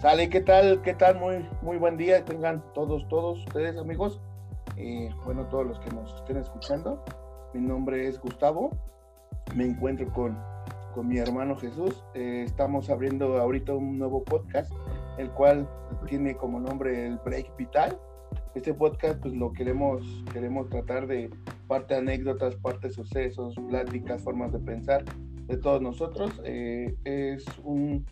Sale, ¿qué tal? ¿Qué tal? Muy, muy buen día. Tengan todos, todos ustedes, amigos. Eh, bueno, todos los que nos estén escuchando. Mi nombre es Gustavo. Me encuentro con, con mi hermano Jesús. Eh, estamos abriendo ahorita un nuevo podcast, el cual tiene como nombre el Break Vital. Este podcast, pues lo queremos, queremos tratar de parte anécdotas, parte sucesos, pláticas, formas de pensar de todos nosotros. Eh, es un,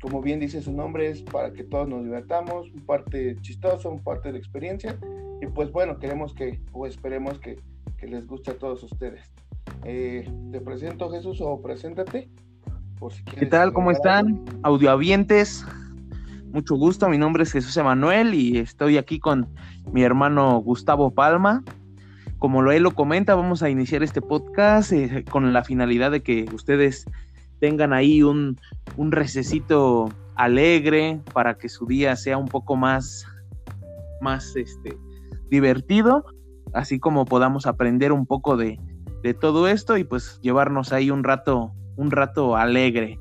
como bien dice su nombre, es para que todos nos divertamos, un parte chistoso, un parte de experiencia. Y pues bueno, queremos que, o esperemos que, que les guste a todos ustedes. Eh, te presento Jesús o preséntate. Por si ¿Qué tal? ¿Cómo están? Audioavientes. Mucho gusto, mi nombre es Jesús Emanuel y estoy aquí con mi hermano Gustavo Palma como lo él lo comenta, vamos a iniciar este podcast eh, con la finalidad de que ustedes tengan ahí un, un recesito alegre para que su día sea un poco más, más este, divertido, así como podamos aprender un poco de, de todo esto y pues llevarnos ahí un rato, un rato alegre.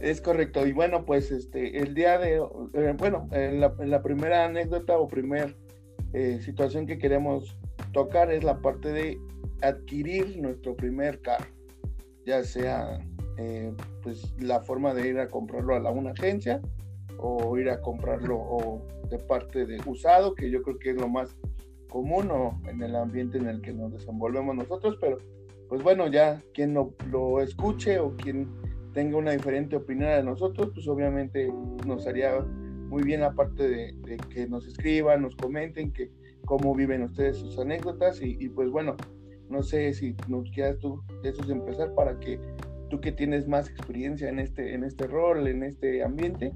Es correcto. Y bueno, pues este, el día de, eh, bueno, en la, en la, primera anécdota o primer eh, situación que queremos tocar es la parte de adquirir nuestro primer carro, ya sea eh, pues la forma de ir a comprarlo a la, una agencia o ir a comprarlo o de parte de usado, que yo creo que es lo más común o en el ambiente en el que nos desenvolvemos nosotros, pero pues bueno, ya quien lo, lo escuche o quien tenga una diferente opinión de nosotros, pues obviamente nos haría muy bien aparte de, de, que nos escriban, nos comenten que cómo viven ustedes sus anécdotas y, pues bueno, no sé si nos quieras tú de empezar para que tú que tienes más experiencia en este, en este rol, en este ambiente,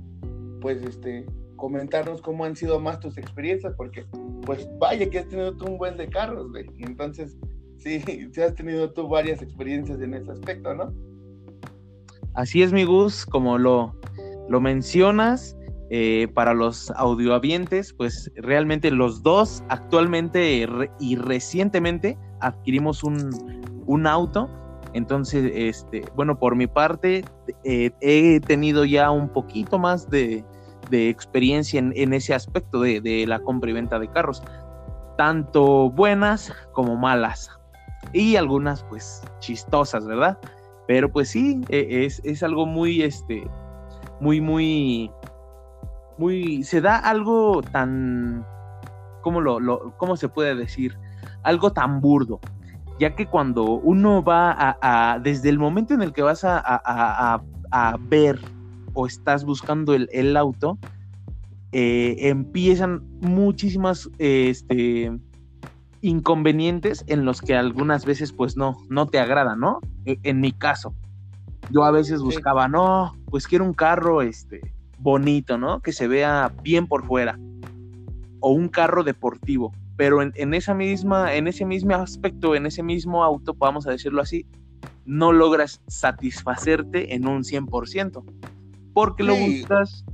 pues este, comentarnos cómo han sido más tus experiencias, porque pues vaya que has tenido tú un buen de carros, güey. Entonces, sí, sí has tenido tú varias experiencias en ese aspecto, ¿no? Así es, mi Gus, como lo, lo mencionas, eh, para los audioavientes, pues realmente los dos actualmente y recientemente adquirimos un, auto. Entonces, este, bueno, por mi parte, eh, he tenido ya un poquito más de, experiencia en, ese aspecto de, la compra y venta de carros, tanto buenas como malas, y algunas pues chistosas, ¿verdad? Pero pues sí, e, es, es algo muy, este, muy, muy muy, se da algo tan, ¿cómo, lo, cómo se puede decir? Algo tan burdo, ya que cuando uno va a, desde el momento en el que vas a, ver o estás buscando el, auto, eh, empiezan muchísimas este, inconvenientes en los que algunas veces pues no, no te agrada, ¿no? E, en, mi caso, yo a veces buscaba, no, pues quiero un carro, este, bonito, ¿no? Que se vea bien por fuera. O un carro deportivo. Pero en, esa misma, en ese mismo aspecto, en ese mismo auto, vamos a decirlo así, no logras satisfacerte en un 100%. Porque lo buscas.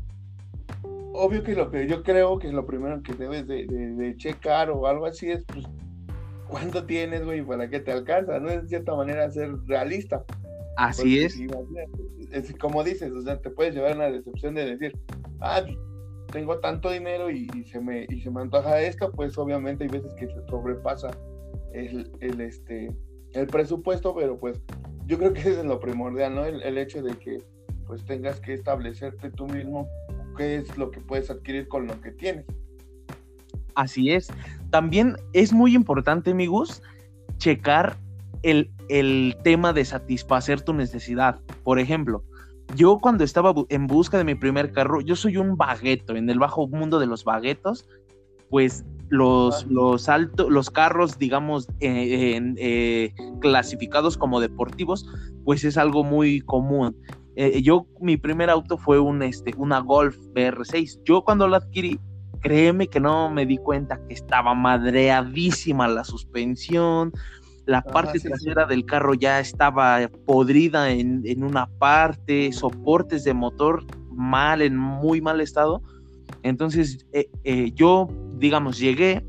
Obvio que lo que yo creo que lo primero que debes de, checar o algo así es, pues, ¿cuánto tienes, güey, para que te alcanza? ¿no? Es de cierta manera ser realista. Así es. es. Como dices, o sea, te puedes llevar una decepción de decir, ah, tengo tanto dinero y, se me y se me antoja esto, pues obviamente hay veces que se sobrepasa el, el, este el presupuesto, pero pues yo creo que es lo primordial, ¿no? El, el, hecho de que pues tengas que establecerte tú mismo qué es lo que puedes adquirir con lo que tienes. Así es. También es muy importante, amigos, checar el, tema de satisfacer tu necesidad. Por ejemplo, yo cuando estaba en busca de mi primer carro, yo soy un bagueto, en el bajo mundo de los baguetos, pues los, los altos, los carros, digamos, eh, eh, clasificados como deportivos, pues es algo muy común. Eh, yo, mi primer auto fue un, este, una Golf BR6. Yo cuando lo adquirí, créeme que no me di cuenta que estaba madreadísima la suspensión, la parte trasera del carro ya estaba podrida en, una parte, soportes de motor mal, en muy mal estado. Entonces eh, eh, yo, digamos, llegué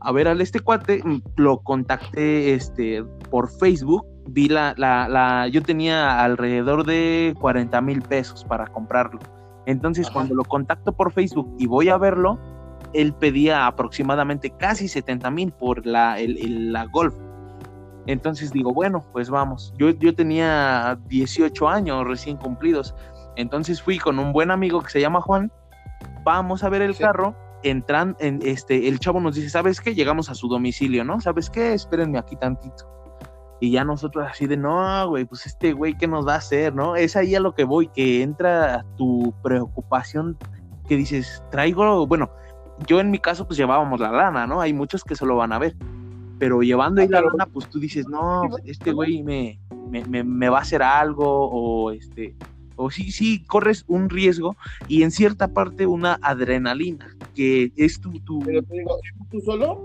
a ver al este cuate, lo contacté este, por Facebook vi la, la, la, yo tenía alrededor de 40 mil pesos para comprarlo. Entonces, cuando lo contacto por Facebook y voy a verlo, él pedía aproximadamente casi 70 mil por la, la Golf. Entonces digo, bueno, pues vamos. Yo, yo tenía 18 años recién cumplidos. Entonces fui con un buen amigo que se llama Juan. Vamos a ver el carro. Entran, en este, el chavo nos dice, ¿sabes qué? Llegamos a su domicilio, ¿no? ¿Sabes qué? Espérenme aquí tantito. Y ya nosotros así de, no, güey, pues este güey, ¿qué nos va a hacer, no? Es ahí a lo que voy, que entra tu preocupación, que dices, traigo, bueno, yo en mi caso pues llevábamos la lana, ¿no? Hay muchos que solo van a ver, pero llevando ahí la lana pues tú dices, no, este güey me, me, va a hacer algo o este, o sí, sí, corres un riesgo y en cierta parte una adrenalina, que es tu... tu... Pero te digo, ¿tú solo?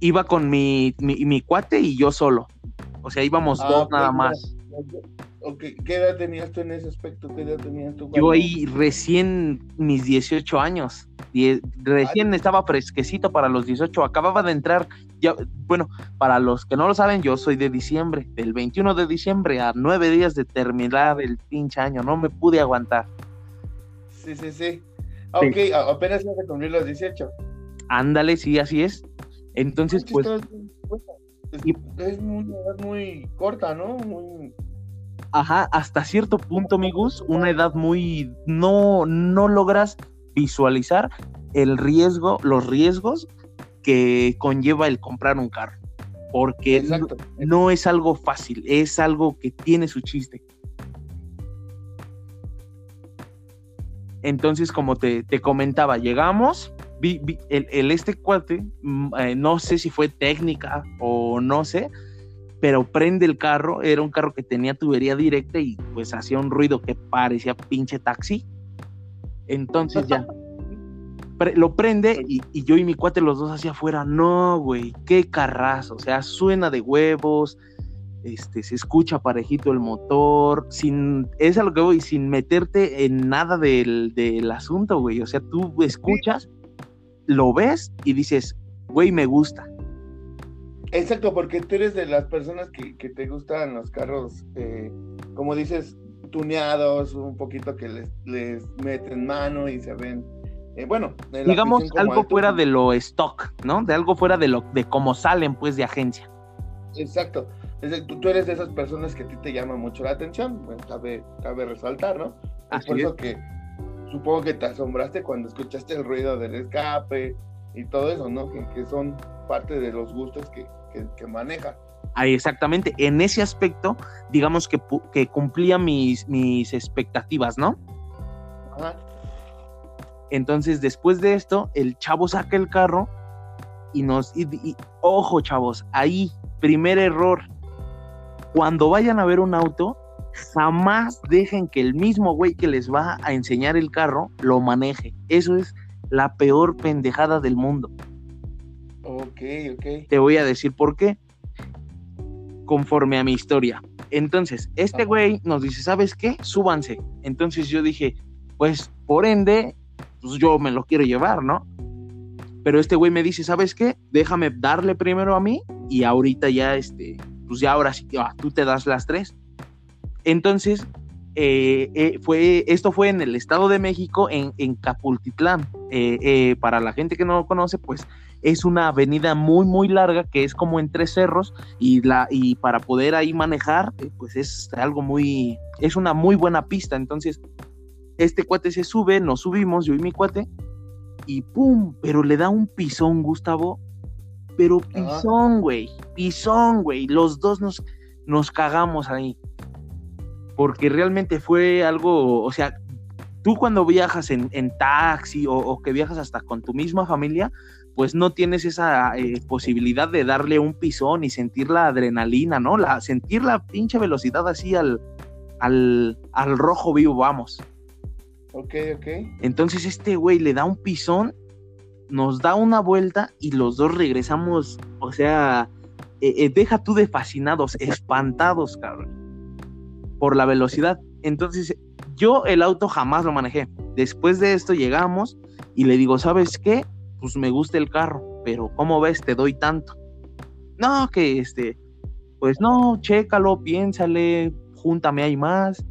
Iba con mi, mi, cuate y yo solo. O sea, íbamos ah, dos nada más. ¿Qué edad tenías tú en ese aspecto? ¿Qué edad tenías tú? Yo ahí recién mis 18 años. recién estaba fresquecito para los 18. Acababa de entrar. Ya, bueno, para los que no lo saben, yo soy de diciembre. Del 21 de diciembre a nueve días de terminar el pinche año. No me pude aguantar. Sí, sí, sí. Ok, apenas a cumplir los 18. Ándale, sí, así es. Entonces, pues. Es, es, una edad muy corta, ¿no? Muy ajá, hasta cierto punto, amigos, una edad muy, no, no logras visualizar el riesgo, los riesgos que conlleva el comprar un carro. Porque no, es algo fácil, es algo que tiene su chiste. Entonces, como te, comentaba, llegamos, vi, el, este cuate, mm, eh, no sé si fue técnica o no sé, pero prende el carro, era un carro que tenía tubería directa y pues hacía un ruido que parecía pinche taxi. Entonces ya. Lo prende y, yo y mi cuate los dos hacia afuera, no, güey, qué carrazo, o sea, suena de huevos, este, se escucha parejito el motor, sin, es a lo que voy, sin meterte en nada del, del asunto, güey, o sea, tú escuchas, lo ves y dices, güey, me gusta, Exacto, porque tú eres de las personas que, te gustan los carros, eh, como dices, tuneados, un poquito que les, les meten mano y se ven. Eh, bueno, digamos algo fuera de lo stock, ¿no? De algo fuera de lo de cómo salen, pues, de agencia. Exacto. tú, eres de esas personas que a ti te llama mucho la atención, pues, cabe, cabe resaltar, ¿no? Es por eso que supongo que te asombraste cuando escuchaste el ruido del escape y todo eso, ¿no? que son parte de los gustos que, que, maneja. Ahí exactamente, en ese aspecto, digamos que, que cumplía mis, mis expectativas, ¿no? Entonces, después de esto, el chavo saca el carro y nos. Y, ojo, chavos, ahí, primer error. Cuando vayan a ver un auto, jamás dejen que el mismo güey que les va a enseñar el carro lo maneje. Eso es la peor pendejada del mundo. Ok, ok. Te voy a decir por qué. Conforme a mi historia. Entonces, este güey nos dice, ¿sabes qué? Súbanse. Entonces yo dije, pues por ende, pues yo me lo quiero llevar, ¿no? Pero este güey me dice, ¿sabes qué? Déjame darle primero a mí y ahorita ya, este, pues ya ahora sí que ah, tú te das las tres. Entonces, eh, eh, fue, esto fue en el Estado de México, en, en Capultitlán. Eh, para la gente que no lo conoce, pues es una avenida muy, muy larga que es como entre cerros y, la, y para poder ahí manejar, pues es algo muy, es una muy buena pista. Entonces, este cuate se sube, nos subimos, yo y mi cuate, y ¡pum! Pero le da un pisón, Gustavo. Pero pisón, güey, pisón, güey. Los dos nos, nos cagamos ahí. Porque realmente fue algo, o sea, tú cuando viajas en, taxi o, o, que viajas hasta con tu misma familia, pues no tienes esa eh, posibilidad de darle un pisón y sentir la adrenalina, ¿no? La, sentir la pinche velocidad así al, al, al rojo vivo, vamos. Ok, ok. Entonces este güey le da un pisón, nos da una vuelta y los dos regresamos, o sea, eh, eh, deja tú de fascinados, espantados, cabrón, por la velocidad. Entonces yo el auto jamás lo manejé. Después de esto llegamos y le digo, ¿sabes qué? pues me gusta el carro, pero ¿cómo ves? Te doy tanto. No, que este, pues no, chécalo, piénsale, júntame hay más.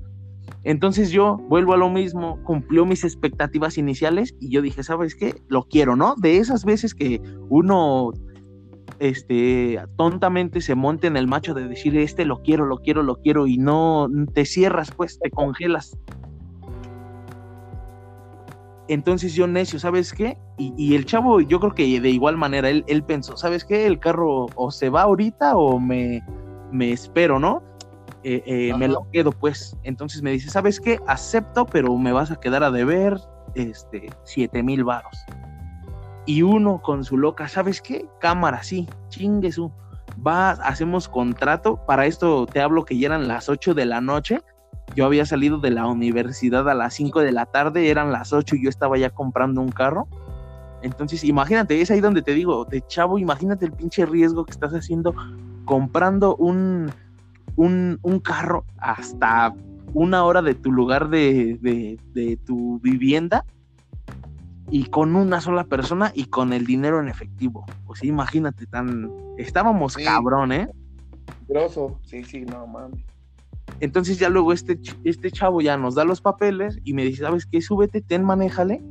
Entonces yo vuelvo a lo mismo, cumplió mis expectativas iniciales y yo dije, ¿sabes qué? Lo quiero, ¿no? De esas veces que uno este tontamente se monte en el macho de decir, este lo quiero, lo quiero, lo quiero y no te cierras, pues te congelas. Entonces yo necio, ¿sabes qué? Y, el chavo, yo creo que de igual manera, él, él pensó, ¿sabes qué? El carro o se va ahorita o me, me espero, ¿no? Eh, eh, me lo quedo, pues. Entonces me dice, ¿sabes qué? Acepto, pero me vas a quedar a deber este, siete mil varos. Y uno con su loca, ¿sabes qué? Cámara, sí, chingue su. Va, hacemos contrato. Para esto te hablo que ya eran las 8 de la noche. Yo había salido de la universidad a las 5 de la tarde, eran las 8 y yo estaba ya comprando un carro. Entonces, imagínate, es ahí donde te digo, de chavo, imagínate el pinche riesgo que estás haciendo comprando un, un, carro hasta una hora de tu lugar de, tu vivienda y con una sola persona y con el dinero en efectivo. Pues imagínate, tan. Estábamos cabrón, ¿eh? Grosso, sí, sí, no mames. Entonces ya luego este, este chavo ya nos da los papeles y me dice, ¿sabes qué? Súbete, ten, manéjale.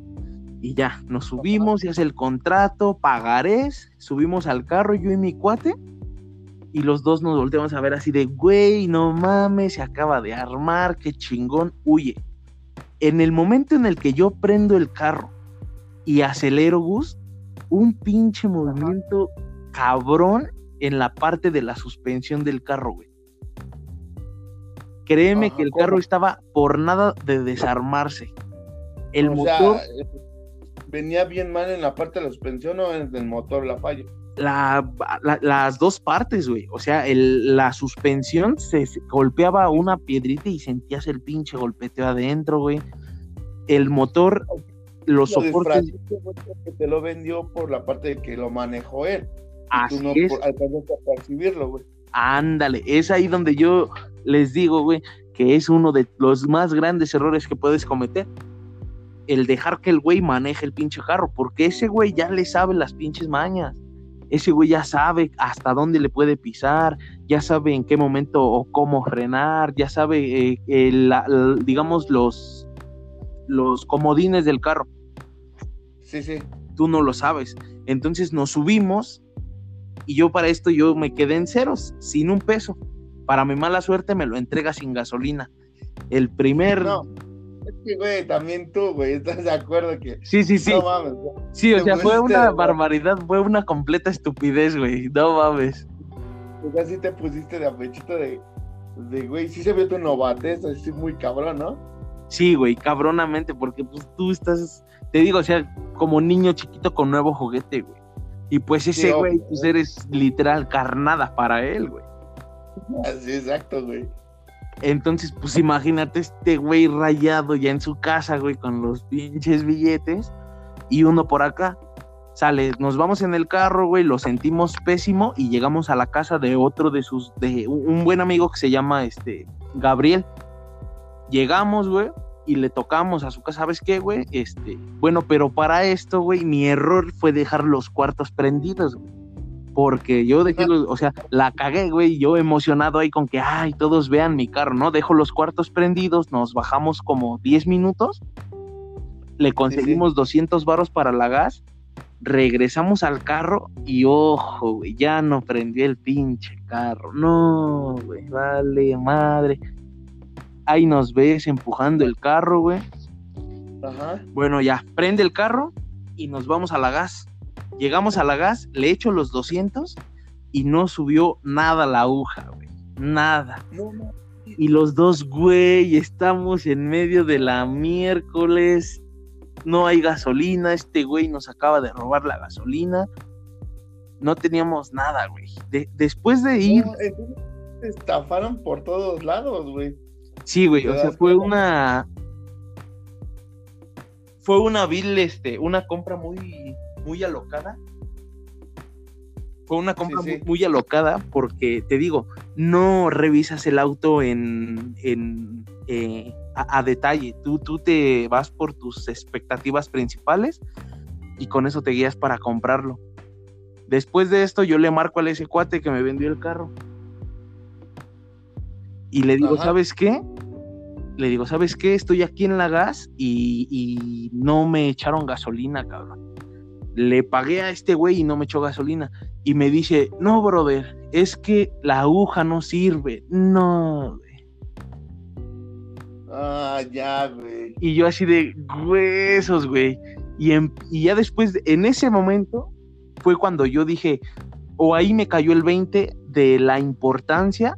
Y ya, nos subimos, y hace el contrato, pagarés, subimos al carro, yo y mi cuate y los dos nos volteamos a ver así de, güey, no mames, se acaba de armar, qué chingón, huye. En el momento en el que yo prendo el carro y acelero, Gus, un pinche movimiento cabrón en la parte de la suspensión del carro, güey. Créeme que el carro estaba por nada de desarmarse. El motor. Venía bien mal en la parte de la suspensión o en el motor, la falla las dos partes, güey. O sea, la suspensión se, golpeaba una piedrita y sentías el pinche golpeteo adentro, güey. El motor, los soportes. Que te lo vendió por la parte de que lo manejó él. Así tú no es. alcanzaste a percibirlo, güey. Ándale, es ahí donde yo les digo, güey, que es uno de los más grandes errores que puedes cometer. El dejar que el güey maneje el pinche carro, porque ese güey ya le sabe las pinches mañas ese güey ya sabe hasta dónde le puede pisar, ya sabe en qué momento o cómo frenar, ya sabe, eh, digamos, los, los comodines del carro. Sí, sí. Tú no lo sabes. Entonces nos subimos y yo para esto yo me quedé en ceros, sin un peso. Para mi mala suerte me lo entrega sin gasolina. El primer... Es que, güey, también tú, güey, ¿estás de acuerdo que... Sí, sí, sí. No mames. Sí, o sea, fue una barbaridad, fue una completa estupidez, güey. No mames. Pues así te pusiste de apechito de, de, güey, sí se vio tu novatez, así muy cabrón, ¿no? Sí, güey, cabronamente, porque pues tú estás, te digo, o sea, como niño chiquito con nuevo juguete, güey. Y pues ese güey, pues eres literal carnada para él, güey. Así, exacto, güey. Entonces, pues imagínate este güey rayado ya en su casa, güey, con los pinches billetes y uno por acá. Sale, nos vamos en el carro, güey, lo sentimos pésimo y llegamos a la casa de otro de sus, de un buen amigo que se llama este Gabriel. Llegamos, güey, y le tocamos a su casa, ¿sabes qué, güey? Este, bueno, pero para esto, güey, mi error fue dejar los cuartos prendidos, güey porque yo dejé, o sea, la cagué, güey, yo emocionado ahí con que, ay, todos vean mi carro, ¿no? Dejo los cuartos prendidos, nos bajamos como 10 minutos, le conseguimos 200 varos para la gas, regresamos al carro y ojo, güey, ya no prendió el pinche carro, no, güey, vale, madre. Ahí nos ves empujando el carro, güey. Ajá. Bueno, ya, prende el carro y nos vamos a la gas Llegamos a la gas, le echo los 200 y no subió nada la aguja, güey. Nada. Y los dos, güey, estamos en medio de la miércoles. No hay gasolina. Este güey nos acaba de robar la gasolina. No teníamos nada, güey. después de ir. estafaron por todos lados, güey. Sí, güey. O sea, fue una. Fue una vil, este, una compra muy muy alocada. Fue una compra Muy, alocada porque, te digo, no revisas el auto en, en eh, a, detalle. Tú, tú te vas por tus expectativas principales y con eso te guías para comprarlo. Después de esto, yo le marco al ese cuate que me vendió el carro Y le digo, ¿sabes qué? Le digo, ¿sabes qué? Estoy aquí en la gas y, y no me echaron gasolina, cabrón. Le pagué a este güey y no me echó gasolina. Y me dice, no, brother, es que la aguja no sirve. No. Ah, ya, güey. Y yo así de huesos, güey. Y, y ya después, en ese momento, fue cuando yo dije, o ahí me cayó el 20 de la importancia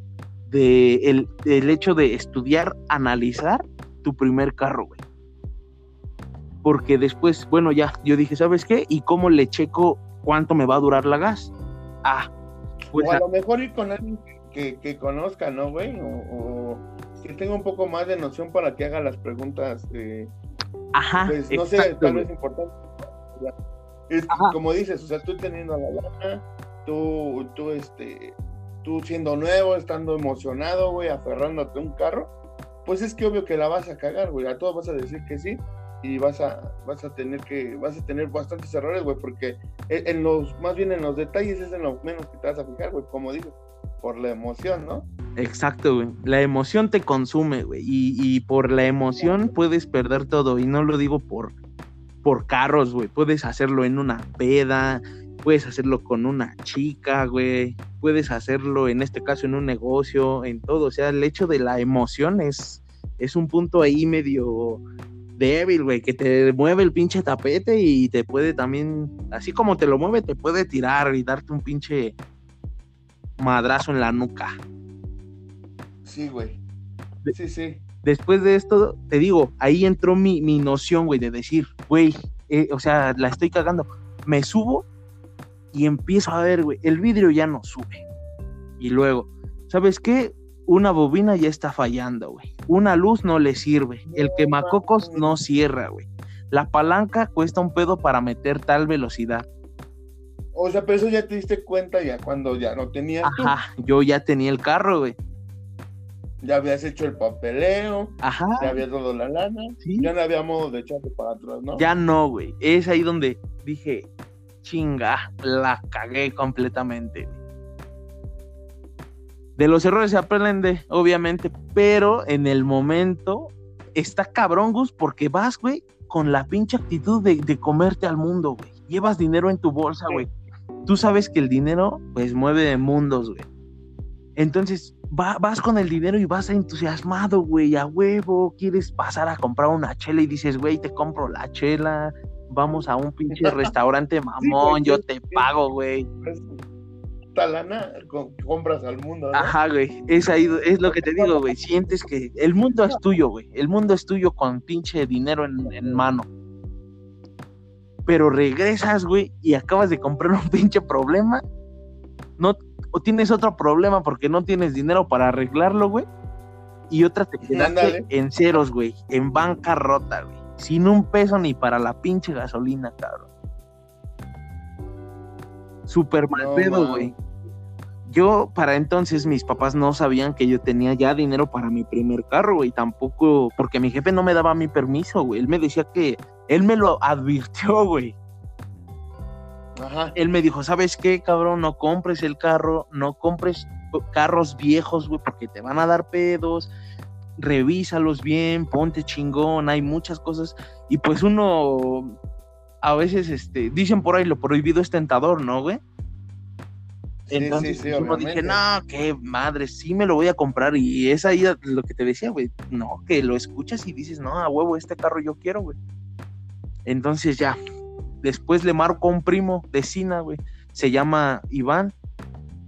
de el, del hecho de estudiar, analizar tu primer carro, güey. Porque después, bueno, ya, yo dije, ¿sabes qué? ¿Y cómo le checo cuánto me va a durar la gas? Ah, pues. O a, lo mejor ir con alguien que, que conozca, ¿no, güey? O, que tenga un poco más de noción para que haga las preguntas. Eh, Ajá. Pues no sé, tal vez importante. Es como dices, o sea, tú teniendo la lana, tú, tú, este, tú siendo nuevo, estando emocionado, güey, aferrándote a un carro, pues es que obvio que la vas a cagar, güey. A todos vas a decir que sí y vas a, vas a tener que, vas a tener bastantes errores, güey, porque e, en los, más bien en los detalles es en lo menos que te vas a fijar, güey, como digo, por la emoción, ¿no? Exacto, güey. La emoción te consume, güey. Y, y por la emoción puedes perder todo. Y no lo digo por, por carros, güey. Puedes hacerlo en una peda, puedes hacerlo con una chica, güey. Puedes hacerlo, en este caso, en un negocio, en todo. O sea, el hecho de la emoción es, es un punto ahí medio débil, güey, que te mueve el pinche tapete y te puede también, así como te lo mueve, te puede tirar y darte un pinche madrazo en la nuca. Sí, güey. Sí, sí. Después de esto, te digo, ahí entró mi, mi noción, güey, de decir, güey, eh, o sea, la estoy cagando. Me subo y empiezo a ver, güey, el vidrio ya no sube. Y luego, ¿sabes qué? Una bobina ya está fallando, güey. Una luz no le sirve. El quemacocos no cierra, güey. La palanca cuesta un pedo para meter tal velocidad. O sea, pero eso ya te diste cuenta ya cuando ya no tenías. Ajá, yo ya tenía el carro, güey. Ya habías hecho el papeleo. Ajá. Ya habías dado la lana. Ya no había modo de echarte para atrás, ¿no? Ya no, güey. Es ahí donde dije, chinga, la cagué completamente. De los errores se aprende, obviamente, pero en el momento está cabrón, Gus, porque vas, güey, con la pinche actitud de, de comerte al mundo, güey. Llevas dinero en tu bolsa, güey. Tú sabes que el dinero, pues, mueve de mundos, güey. Entonces, vas con el dinero y vas entusiasmado, güey, a huevo, quieres pasar a comprar una chela y dices, güey, te compro la chela, vamos a un pinche restaurante mamón, yo te pago, güey. Talana, compras al mundo. ¿no? Ajá, güey, es ahí, es lo que te digo, güey, sientes que el mundo es tuyo, güey, el mundo es tuyo con pinche dinero en, en mano. Pero regresas, güey, y acabas de comprar un pinche problema, no o tienes otro problema porque no tienes dinero para arreglarlo, güey. Y otra te quedaste en ceros, güey, en bancarrota, güey. Sin un peso ni para la pinche gasolina, cabrón. Súper mal pedo, güey. Yo, para entonces, mis papás no sabían que yo tenía ya dinero para mi primer carro, güey. Tampoco, porque mi jefe no me daba mi permiso, güey. Él me decía que, él me lo advirtió, güey él me dijo, ¿sabes qué, cabrón? No compres el carro, no compres carros viejos, güey, porque te van a dar pedos. Revísalos bien, ponte chingón, hay muchas cosas. Y pues uno, a veces, este, dicen por ahí, lo prohibido es tentador, ¿no, güey? Entonces sí, uno dije, no, qué madre, sí me lo voy a comprar. Y es ahí lo que te decía, güey. No, que lo escuchas y dices, no, a huevo, este carro yo quiero, güey. Entonces ya, Después le marco a un primo de Sina, güey. Se llama Iván.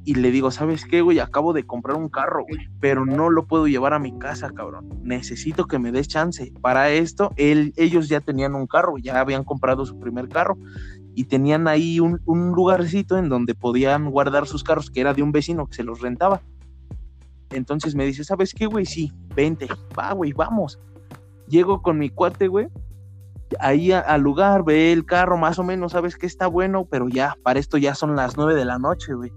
Y le digo, ¿sabes qué, güey? Acabo de comprar un carro, güey. Pero no lo puedo llevar a mi casa, cabrón. Necesito que me des chance. Para esto, él, ellos ya tenían un carro, ya habían comprado su primer carro. Y tenían ahí un, lugarcito en donde podían guardar sus carros, que era de un vecino que se los rentaba. Entonces me dice, ¿sabes qué, güey? Sí, vente. Va, güey, vamos. Llego con mi cuate, güey ahí al lugar, ve el carro, más o menos, sabes que está bueno, pero ya, para esto ya son las nueve de la noche, güey.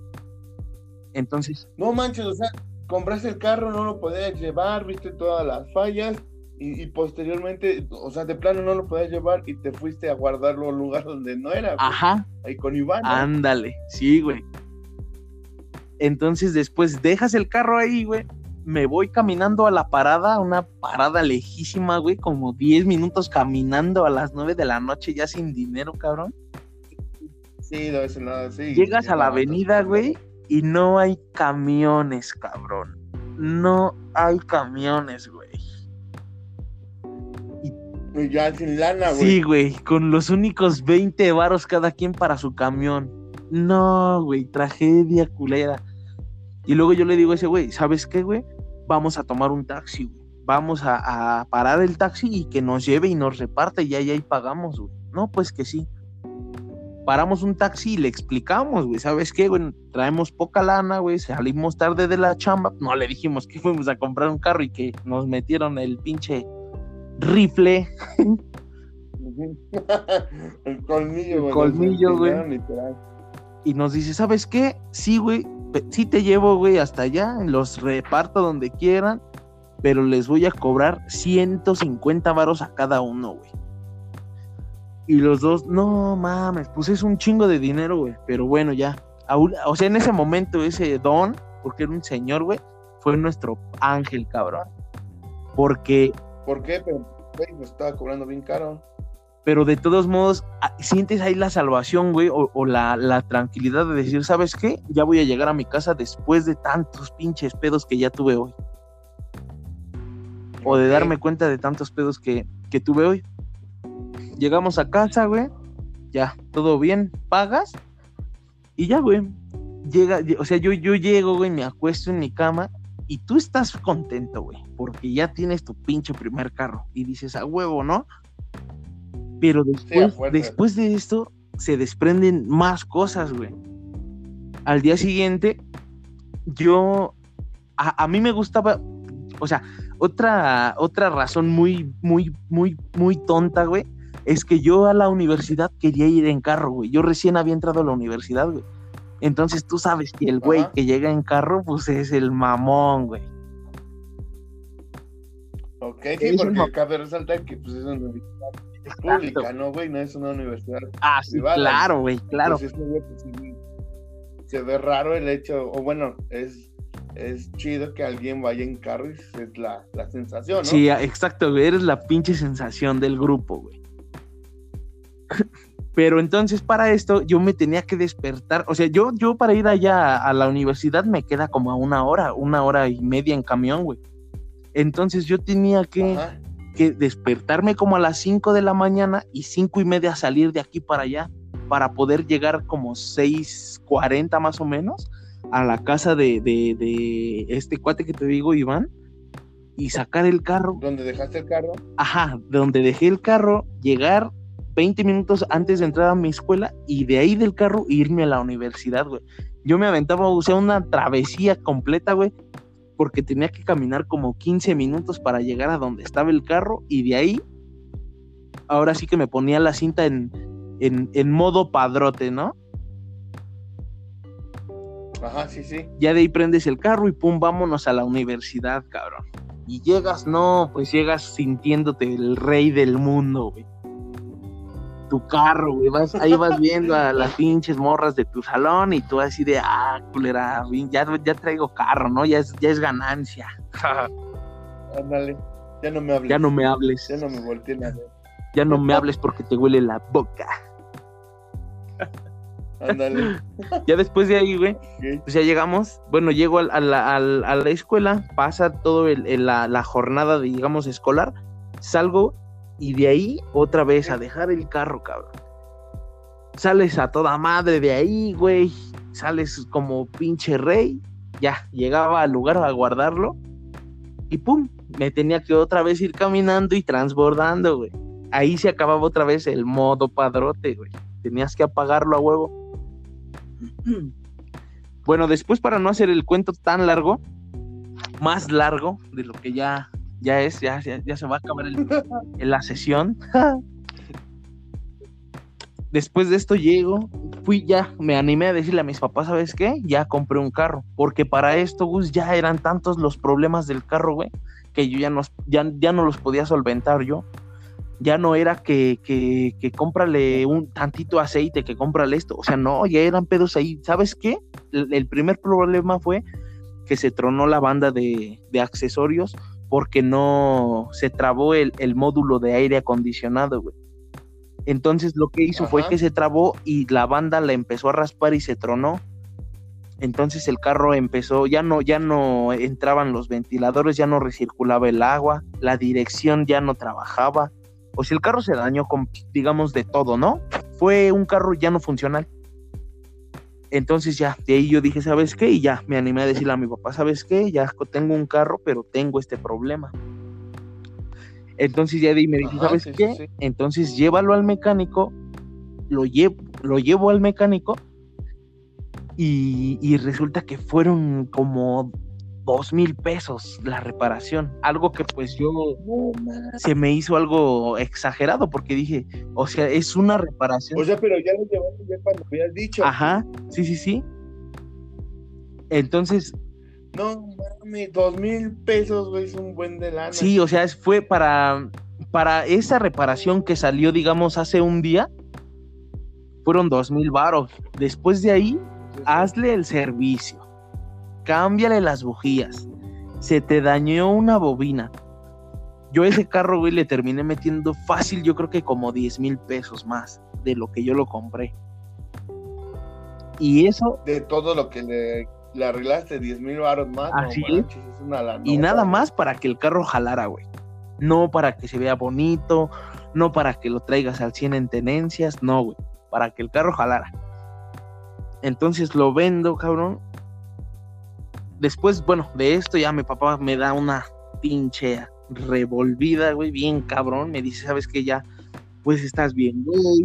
Entonces. No manches, o sea, compraste el carro, no lo podías llevar, viste todas las fallas. Y, posteriormente, o sea, de plano no lo podías llevar y te fuiste a guardarlo en un lugar donde no era. Ajá. Ahí con Iván. Ándale, sí, güey. Entonces después dejas el carro ahí, güey. me voy caminando a la parada, una parada lejísima, güey, como 10 minutos caminando a las 9 de la noche ya sin dinero, cabrón. Sí, no, no, sí. Llegas a la avenida, güey, y no hay camiones, cabrón. No hay camiones, güey. Y ya sin lana, güey. Sí, güey, con los únicos 20 varos cada quien para su camión. No, güey, tragedia culera. Y luego yo le digo a ese güey, ¿sabes qué, güey? Vamos a tomar un taxi, güey. Vamos a, parar el taxi y que nos lleve y nos reparte y ahí, ahí pagamos, güey. No, pues que sí. Paramos un taxi y le explicamos, güey, ¿sabes qué, güey? Traemos poca lana, güey, salimos tarde de la chamba. No le dijimos que fuimos a comprar un carro y que nos metieron el pinche rifle. el colmillo, güey. colmillo, güey. Y nos dice, ¿sabes qué? Sí, güey, sí te llevo, güey, hasta allá, los reparto donde quieran, pero les voy a cobrar 150 varos a cada uno, güey. Y los dos, no mames, pues es un chingo de dinero, güey, pero bueno, ya. O sea, en ese momento, ese don, porque era un señor, güey, fue nuestro ángel, cabrón. Porque ¿Por qué? Pero, güey, me estaba cobrando bien caro. Pero de todos modos, ah, sientes ahí la salvación, güey, o, la, tranquilidad de decir, ¿sabes qué? Ya voy a llegar a mi casa después de tantos pinches pedos que ya tuve hoy. O de darme cuenta de tantos pedos que, que tuve hoy. Llegamos a casa, güey. Ya, todo bien, pagas. Y ya, güey. Llega, o sea, yo, yo llego, güey, me acuesto en mi cama y tú estás contento, güey, porque ya tienes tu pinche primer carro y dices, a huevo, ¿no? Pero después, después de esto se desprenden más cosas, güey. Al día siguiente, yo, a, mí me gustaba, o sea, otra, otra razón muy, muy, muy, muy tonta, güey, es que yo a la universidad quería ir en carro, güey. Yo recién había entrado a la universidad, güey. Entonces tú sabes que el güey que llega en carro, pues es el mamón, güey. Ok, sí, porque cabe resaltar que pues, es una universidad pública, ¿no, güey? No es una universidad ah, sí, Claro, güey, claro. Pues, se ve raro el hecho, o bueno, es, es chido que alguien vaya en carro y es la, la sensación, ¿no? Sí, exacto, güey, eres la pinche sensación del grupo, güey. Pero entonces para esto yo me tenía que despertar, o sea, yo, yo para ir allá a la universidad me queda como a una hora, una hora y media en camión, güey. Entonces yo tenía que, que despertarme como a las 5 de la mañana y cinco y media salir de aquí para allá para poder llegar como 6.40 más o menos a la casa de, de, de este cuate que te digo, Iván, y sacar el carro. ¿Dónde dejaste el carro? Ajá, donde dejé el carro, llegar 20 minutos antes de entrar a mi escuela y de ahí del carro irme a la universidad, güey. Yo me aventaba, o sea, una travesía completa, güey, porque tenía que caminar como 15 minutos para llegar a donde estaba el carro y de ahí, ahora sí que me ponía la cinta en, en, modo padrote, ¿no? Ajá, sí, sí. Ya de ahí prendes el carro y pum, vámonos a la universidad, cabrón. Y llegas, no, pues llegas sintiéndote el rey del mundo, güey tu carro, güey. Vas, ahí vas viendo a las pinches morras de tu salón y tú así de, ah, culera, ya, ya traigo carro, ¿no? Ya es, ya es ganancia. Ándale, ya no me hables. Ya no me hables. Ya no me volteen a ver. Ya no me hables porque te huele la boca. Ándale. ya después de ahí, güey, pues ya llegamos. Bueno, llego a, la, a la, escuela, pasa todo el, la, la jornada, de, digamos, escolar. Salgo y de ahí otra vez a dejar el carro, cabrón. Sales a toda madre de ahí, güey. Sales como pinche rey. Ya, llegaba al lugar a guardarlo. Y pum, me tenía que otra vez ir caminando y transbordando, güey. Ahí se acababa otra vez el modo padrote, güey. Tenías que apagarlo a huevo. Bueno, después para no hacer el cuento tan largo, más largo de lo que ya ya es, ya, ya, se va a acabar el, la sesión. Después de esto llego, fui ya, me animé a decirle a mis papás, ¿sabes qué? Ya compré un carro, porque para esto, Gus, ya eran tantos los problemas del carro, güey, que yo ya no, ya, ya no los podía solventar yo. Ya no era que, que, que cómprale un tantito aceite, que cómprale esto, o sea, no, ya eran pedos ahí. ¿Sabes qué? el primer problema fue que se tronó la banda de, accesorios porque no se trabó el, módulo de aire acondicionado, güey. Entonces lo que hizo fue que se trabó y la banda la empezó a raspar y se tronó. Entonces el carro empezó, ya no, ya no entraban los ventiladores, ya no recirculaba el agua, la dirección ya no trabajaba. O sea, el carro se dañó con, digamos, de todo, ¿no? Fue un carro ya no funcional. Entonces ya, de ahí yo dije, ¿sabes qué? Y ya me animé a decirle a mi papá, ¿sabes qué? Ya tengo un carro, pero tengo este problema. Entonces ya de ahí me dije, ¿sabes qué? Entonces llévalo al mecánico, lo llevo, lo llevo al mecánico y, resulta que fueron como dos mil pesos la reparación. Algo que pues yo se me hizo algo exagerado porque dije, o sea, es una reparación. O sea, pero ya lo llevaste ya cuando habías dicho. Ajá, sí, sí, sí. Entonces. No mames, dos mil pesos, güey, es un buen de lana. Sí, o sea, fue para, para esa reparación que salió, digamos, hace un día. Fueron dos mil varos. Después de ahí, hazle el servicio, cámbiale las bujías, se te dañó una bobina. Yo ese carro, güey, le terminé metiendo fácil, yo creo que como 10 mil pesos más de lo que yo lo compré. Y eso... De todo lo que le, arreglaste, 10 mil baros más. Así es. y nada más para que el carro jalara, güey. No para que se vea bonito, no para que lo traigas al 100 en tenencias, no, güey. Para que el carro jalara. Entonces lo vendo, cabrón. Después, bueno, de esto ya mi papá me da una pinche revolvida, güey, bien cabrón. Me dice, ¿sabes qué? Ya, pues estás bien, güey.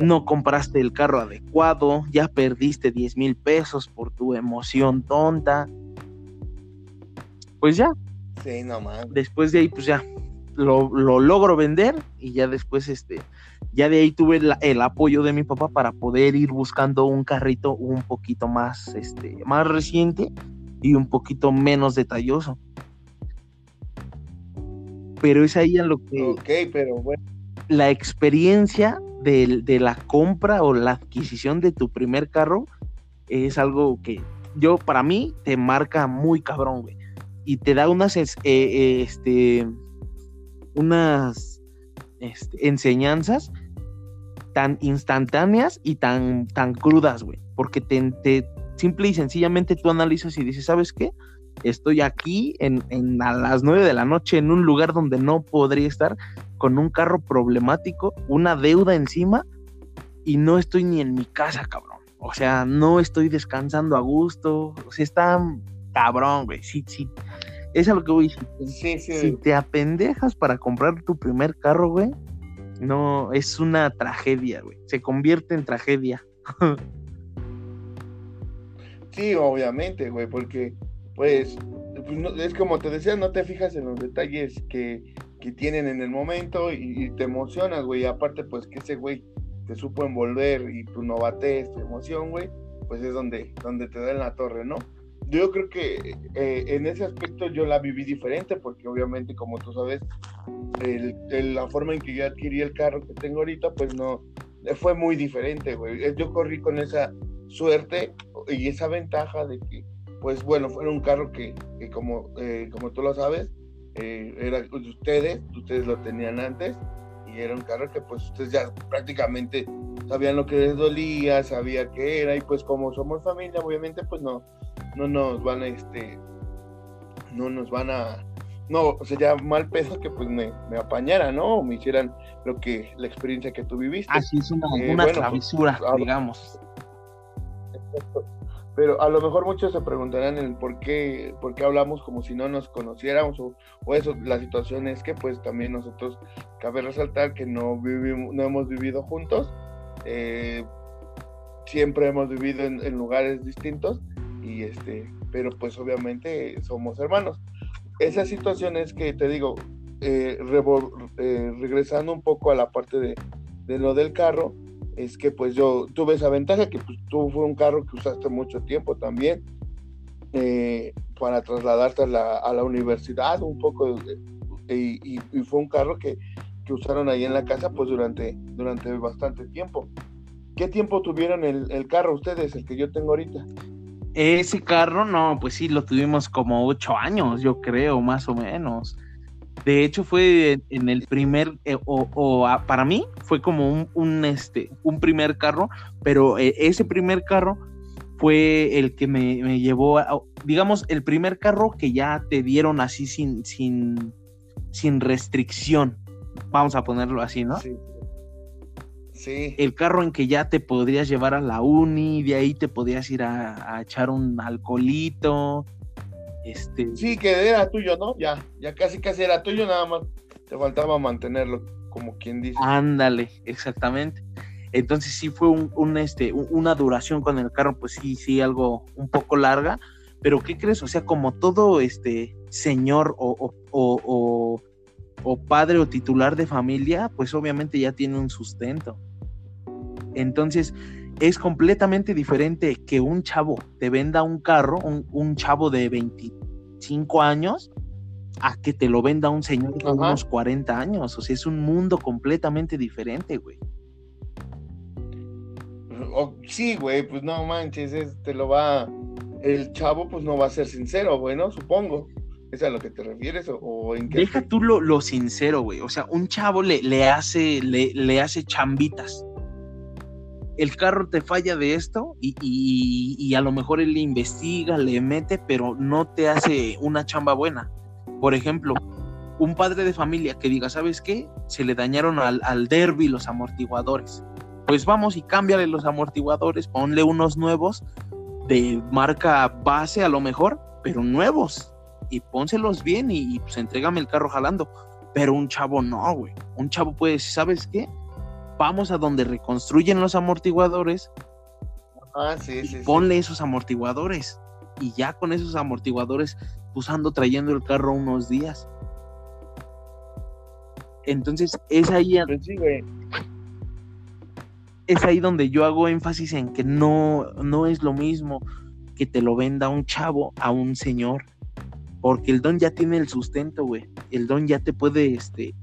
No compraste el carro adecuado, ya perdiste 10 mil pesos por tu emoción tonta. Pues ya. Sí, no Después de ahí, pues ya, lo, lo logro vender y ya después, este, ya de ahí tuve el apoyo de mi papá para poder ir buscando un carrito un poquito más, este, más reciente y un poquito menos detalloso. Pero es ahí en lo que... Ok, pero bueno. La experiencia de, de la compra o la adquisición de tu primer carro es algo que yo, para mí, te marca muy cabrón, güey. Y te da unas, eh, eh, este, unas este, enseñanzas tan instantáneas y tan, tan crudas, güey. Porque te, simple y sencillamente tú analizas y dices, ¿sabes qué? Estoy aquí en, a las nueve de la noche en un lugar donde no podría estar con un carro problemático, una deuda encima y no estoy ni en mi casa, cabrón. O sea, no estoy descansando a gusto. O sea, está cabrón, güey. Sí, sí. Es a lo que voy. Sí, sí. Si te apendejas para comprar tu primer carro, güey, no, es una tragedia, güey. Se convierte en tragedia. sí, obviamente, güey, porque, pues, pues es como te decía, no te fijas en los detalles que, tienen en el momento y, te emocionas, güey. Aparte, pues, que ese güey te supo envolver y tu novatez, tu emoción, güey, pues es donde, donde te da en la torre, ¿no? yo creo que eh, en ese aspecto yo la viví diferente porque obviamente como tú sabes la forma en que yo adquirí el carro que tengo ahorita pues no fue muy diferente güey yo corrí con esa suerte y esa ventaja de que pues bueno fue un carro que, como eh, como tú lo sabes era de ustedes ustedes lo tenían antes y era un carro que pues ustedes ya prácticamente sabían lo que les dolía sabía qué era y pues como somos familia obviamente pues no no nos van a, este, no nos van a, no, sería mal peso que pues me, me apañaran, ¿no? O me hicieran lo que, la experiencia que tú viviste. Así es una, eh, una pues, digamos. Pero a lo mejor muchos se preguntarán el por qué, por qué hablamos como si no nos conociéramos o, eso. La situación es que pues también nosotros cabe resaltar que no vivimos, no hemos vivido juntos. Eh, siempre hemos vivido en, en, lugares distintos y este, pero pues obviamente somos hermanos. Esa situación es que te digo, eh, eh, regresando un poco a la parte de, de, lo del carro, es que pues yo tuve esa ventaja que pues, tú fue un carro que usaste mucho tiempo también eh, para trasladarte a la, a la, universidad un poco y, y, fue un carro que, que, usaron ahí en la casa pues durante, durante bastante tiempo. ¿Qué tiempo tuvieron el, el carro ustedes, el que yo tengo ahorita? Ese carro, no, pues sí, lo tuvimos como ocho años, yo creo, más o menos. De hecho, fue en el primer, eh, o, para mí, fue como un, este, un primer carro, pero eh, ese primer carro fue el que me, llevó, a, digamos, el primer carro que ya te dieron así sin, sin, sin restricción. Vamos a ponerlo así, ¿no? Sí. Sí. El carro en que ya te podrías llevar a la uni, de ahí te podías ir a, a echar un alcoholito, este... Sí, que era tuyo, ¿no? Ya, ya casi casi era tuyo, nada más te faltaba mantenerlo, como quien dice. Ándale, exactamente. Entonces sí fue un, este, una duración con el carro, pues sí, sí, algo un poco larga. Pero ¿qué crees? O sea, como todo este señor o, o, o padre o titular de familia, pues obviamente ya tiene un sustento. Entonces, es completamente diferente que un chavo te venda un carro, un, chavo de 25 años, a que te lo venda un señor de unos 40 años. O sea, es un mundo completamente diferente, güey. sí, güey, pues no manches, te lo va. El chavo, pues no va a ser sincero, güey, ¿no? Supongo. ¿Es a lo que te refieres? ¿O, en qué Deja tú lo, sincero, güey. O sea, un chavo le, le hace, le, le hace chambitas el carro te falla de esto y, a lo mejor él le investiga, le mete, pero no te hace una chamba buena. Por ejemplo, un padre de familia que diga, ¿sabes qué? Se le dañaron al, al derby los amortiguadores. Pues vamos y cámbiale los amortiguadores, ponle unos nuevos de marca base a lo mejor, pero nuevos. Y pónselos bien y, y pues entrégame el carro jalando. Pero un chavo no, güey. Un chavo puede decir, ¿sabes qué? Vamos a donde reconstruyen los amortiguadores. Ah, sí, sí, ponle esos amortiguadores. Y ya con esos amortiguadores, pues ando trayendo el carro unos días. Entonces, es ahí. Pues es ahí donde yo hago énfasis en que no, no es lo mismo que te lo venda un chavo a un señor. Porque el don ya tiene el sustento, güey. El don ya te puede, este,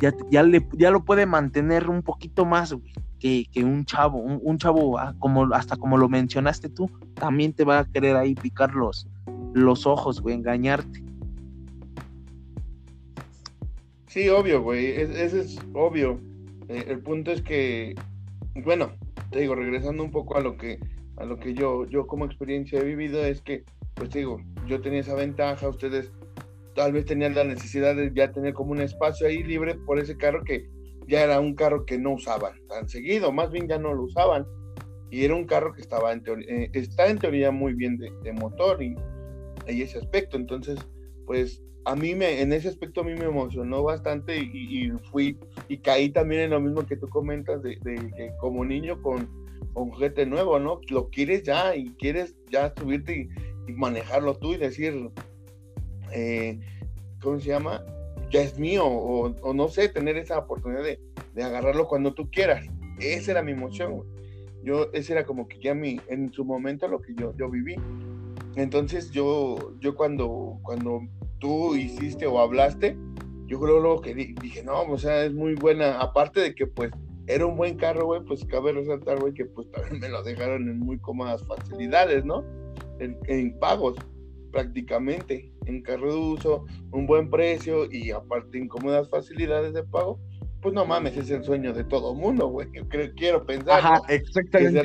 ya, ya, le, ya lo puede mantener un poquito más que, un chavo. Un, chavo, ah, como, hasta como lo mencionaste tú, también te va a querer ahí picar los, los ojos, güey, engañarte. Sí, obvio, güey, ese es obvio. Eh, el punto es que, bueno, te digo, regresando un poco a lo que, a lo que yo, yo como experiencia he vivido, es que, pues digo, yo tenía esa ventaja, ustedes tal vez tenían la necesidad de ya tener como un espacio ahí libre por ese carro que ya era un carro que no usaban tan seguido, más bien ya no lo usaban. Y era un carro que estaba en teoría, eh, está en teoría muy bien de, motor y, y, ese aspecto. Entonces, pues a mí me, en ese aspecto a mí me emocionó bastante y, fui y caí también en lo mismo que tú comentas de, que como niño con, un juguete nuevo, ¿no? Lo quieres ya y quieres ya subirte y manejarlo tú y decir, eh, ¿cómo se llama? Ya es mío, o, no sé, tener esa oportunidad de, agarrarlo cuando tú quieras. Esa era mi emoción, Yo, ese era como que ya mi, en su momento lo que yo, yo viví. Entonces yo, yo cuando, cuando tú hiciste o hablaste, yo creo lo que dije, no, o sea, es muy buena, aparte de que pues era un buen carro, güey, pues cabe resaltar, güey, que pues también me lo dejaron en muy cómodas facilidades, ¿no? en pagos prácticamente en carro de uso, un buen precio y aparte incómodas facilidades de pago, pues no mames, es el sueño de todo mundo, güey. Yo creo, quiero pensar. Ajá, exactamente.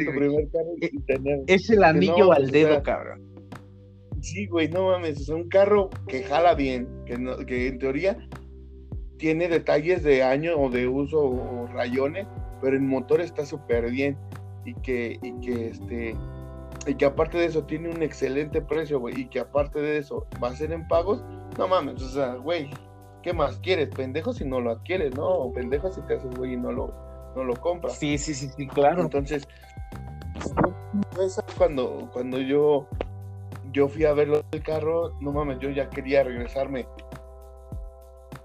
es el anillo al dedo, cabrón. Sí, güey, no mames, es un carro que jala bien, que, que en teoría tiene detalles de año o de uso o rayones, pero el motor está súper bien y que, y que este y que aparte de eso tiene un excelente precio, güey, y que aparte de eso va a ser en pagos, no mames, o sea, güey, ¿qué más quieres? Pendejo si no lo adquieres, ¿no? O pendejo si te haces, güey, y no lo, no lo compras. Sí, sí, sí, sí, claro. Entonces, cuando, cuando yo, yo fui a verlo del carro, no mames, yo ya quería regresarme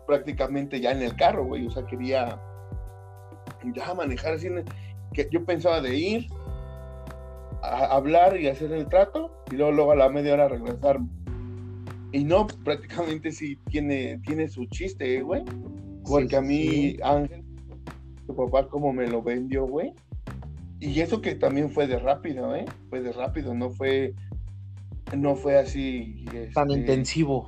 prácticamente ya en el carro, güey, o sea, quería ya manejar así, que yo pensaba de ir, hablar y hacer el trato y luego, luego a la media hora regresar. Y no, prácticamente sí tiene, tiene su chiste, güey. Porque a mí, Ángel, tu papá como me lo vendió, güey. Y eso que también fue de rápido, ¿eh? Fue de rápido, no fue no fue así. Tan este, intensivo.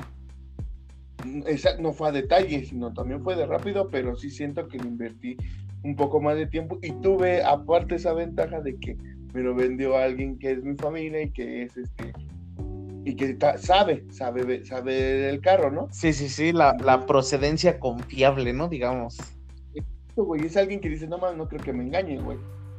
Exacto, no fue a detalle, sino también fue de rápido, pero sí siento que le invertí un poco más de tiempo y tuve aparte esa ventaja de que me lo vendió alguien que es mi familia y que es este y que sabe, sabe, sabe del carro, ¿no? Sí, sí, sí, la, la procedencia confiable, ¿no? Digamos. Esto, güey, es alguien que dice, no más, no creo que me engañen, güey.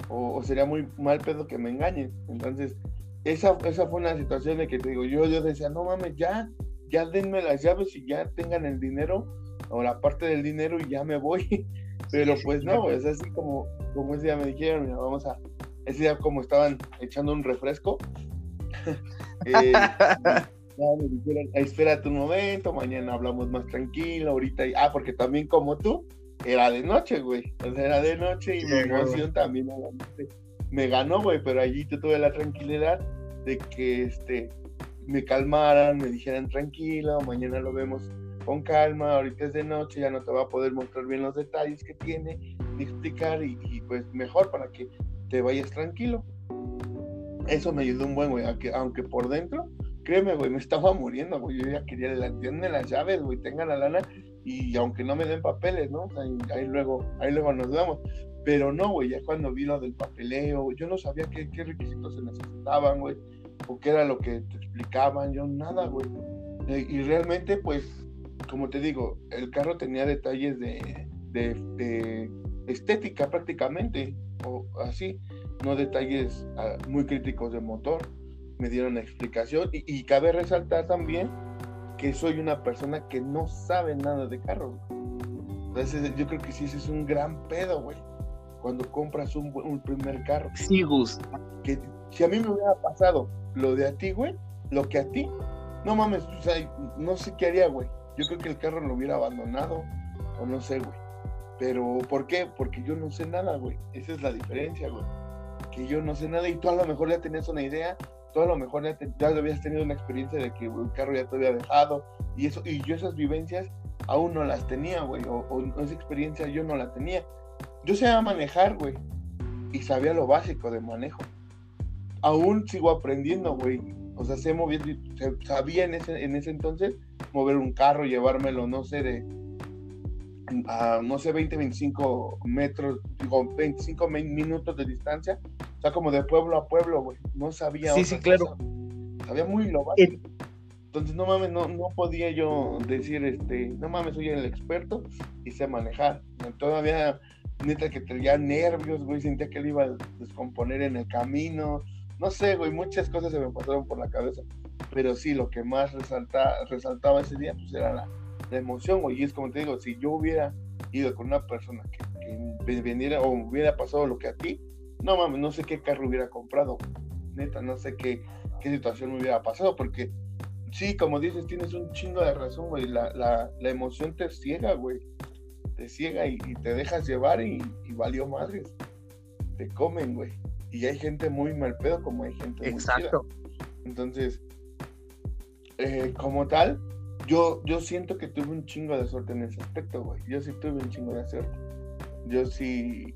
O, sería muy mal pedo que me engañen. Entonces, esa, esa fue una situación de que te digo, yo, yo decía, no mames, ya, ya denme las llaves y ya tengan el dinero o la parte del dinero y ya me voy. Pero pues no, es así como, como ese día me dijeron, mira, vamos a, ese día como estaban echando un refresco, eh, me dijeron, espérate un momento, mañana hablamos más tranquilo, ahorita, ah, porque también como tú, era de noche, güey, o sea, era de noche y mi emoción también me ganó, güey, pero allí yo tuve la tranquilidad de que, este, me calmaran, me dijeran tranquilo, mañana lo vemos con calma, ahorita es de noche, ya no te va a poder mostrar bien los detalles que tiene, ni explicar, y, pues mejor para que te vayas tranquilo. Eso me ayudó un buen, güey, aunque, por dentro, créeme, güey, me estaba muriendo, güey, yo ya quería, denme las llaves, güey, tengan la lana, y aunque no me den papeles, ¿no? Ahí, luego, ahí luego nos vemos. Pero no, güey, ya cuando vi lo del papeleo, yo no sabía qué, qué requisitos se necesitaban, güey, o qué era lo que te explicaban, yo nada, güey. Eh, y realmente, pues, como te digo, el carro tenía detalles de, estética prácticamente, o así, no detalles ah, muy críticos de motor. Me dieron explicación y, cabe resaltar también que soy una persona que no sabe nada de carros. Entonces yo creo que sí, ese es un gran pedo, güey. Cuando compras un, un primer carro. Sí, Gus. Que si a mí me hubiera pasado lo de a ti, güey, lo que a ti, no mames, o sea, no sé qué haría, güey. Yo creo que el carro lo hubiera abandonado, o no sé, güey. Pero, ¿por qué? Porque yo no sé nada, güey. Esa es la diferencia, güey. Que yo no sé nada y tú a lo mejor ya tenías una idea, tú a lo mejor ya, ya habías tenido una experiencia de que el carro ya te había dejado y eso, y yo esas vivencias aún no las tenía, güey, o, o esa experiencia yo no la tenía. Yo sabía manejar, güey, y sabía lo básico de manejo. Aún sigo aprendiendo, güey. O sea, sé moviendo, sabía en ese, en ese entonces mover un carro, llevármelo, no sé, de, a, no sé, 20, 25 metros, digo, 25 minutos de distancia, o sea, como de pueblo a pueblo, güey, no sabía. Sí, sí, claro. Sabía muy lo básico. Entonces, no mames, no, no podía yo decir, este, no mames, soy el experto y sé manejar. Todavía, neta, que tenía nervios, güey, sentía que le iba a descomponer en el camino. No sé, güey, muchas cosas se me pasaron por la cabeza pero sí, lo que más resalta, resaltaba ese día, pues era la, emoción, güey, y es como te digo, si yo hubiera ido con una persona que, que vendiera o hubiera pasado lo que a ti, no mames, no sé qué carro hubiera comprado, neta, no sé qué, qué situación me hubiera pasado, porque sí, como dices, tienes un chingo de razón, güey, la, la, la emoción te ciega, güey, te ciega y, te dejas llevar y, y, valió madres, te comen, güey, y hay gente muy mal pedo como hay gente Exacto. Entonces, eh, como tal, yo, yo siento que tuve un chingo de suerte en ese aspecto, güey. Yo sí tuve un chingo de suerte. Yo sí,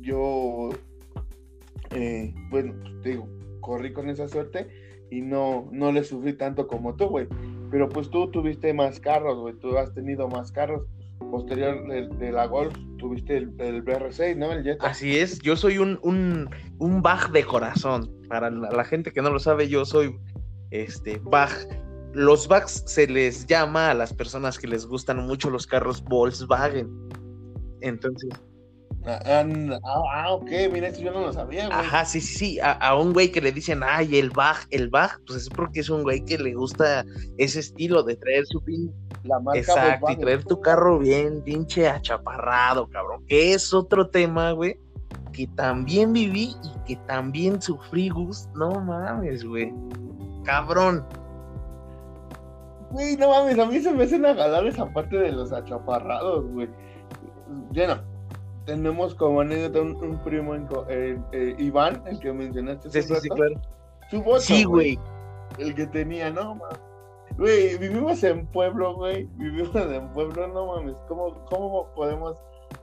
yo, eh, bueno, te digo, corrí con esa suerte y no, no le sufrí tanto como tú, güey. Pero pues tú tuviste más carros, güey. Tú has tenido más carros. Posterior de, la Golf, tuviste el, BR6, ¿no? El Jetta. Así es, yo soy un, un, un bag de corazón. Para la, gente que no lo sabe, yo soy este bag los bugs se les llama a las personas que les gustan mucho los carros Volkswagen. Entonces. Ah, ah, ah ok, mira, eso yo no lo sabía, güey. Ajá, sí, sí, sí. A, un güey que le dicen, ay, el bag, el bag, pues es porque es un güey que le gusta ese estilo de traer su pin. La marca Exacto, y traer tu carro bien, pinche achaparrado, cabrón. Que es otro tema, güey, que también viví y que también sufrí, Gus. No mames, güey. Cabrón Güey, no mames, a mí se me hace una galada esa parte de los achaparrados, güey. Bueno, tenemos como anécdota un, primo, en, eh, eh, Iván, el que mencionaste. Sí, sí, sí, claro. Su voto, sí, güey. El que tenía, no mames. Güey, vivimos en pueblo, güey. Vivimos en pueblo, no mames. ¿Cómo, cómo podemos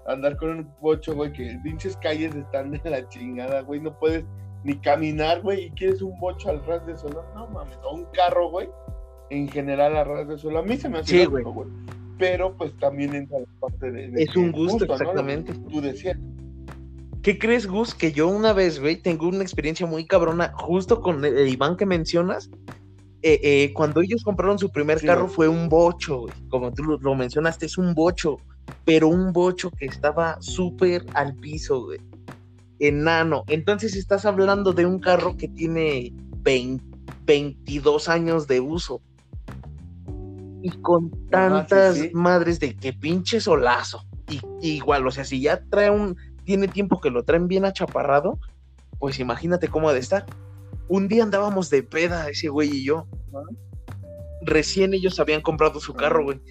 andar con un bocho, güey? Que pinches calles están de la chingada, güey. No puedes ni caminar, güey, y quieres un bocho al ras de suelo, no mames, o un carro, güey, en general al ras de suelo. A mí se me hace Sí, güey. Pero pues también entra la parte de. de Es un gusto, exactamente. Tú decías. ¿Qué crees, Gus? Que yo una vez, güey, tengo una experiencia muy cabrona, justo con el Iván que mencionas. eh, eh, cuando ellos compraron su primer Sí, carro fue un bocho, güey. Como tú lo, lo mencionaste, es un bocho, pero un bocho que estaba súper al piso, güey. Enano. Entonces estás hablando de un carro que tiene 20 22 años de uso. Y con tantas sí. madres de que pinche solazo. Y, y igual, o sea, si ya trae un, tiene tiempo que lo traen bien achaparrado, pues imagínate cómo ha de estar. Un día andábamos de peda, ese güey y yo. Recién ellos habían comprado su carro, güey.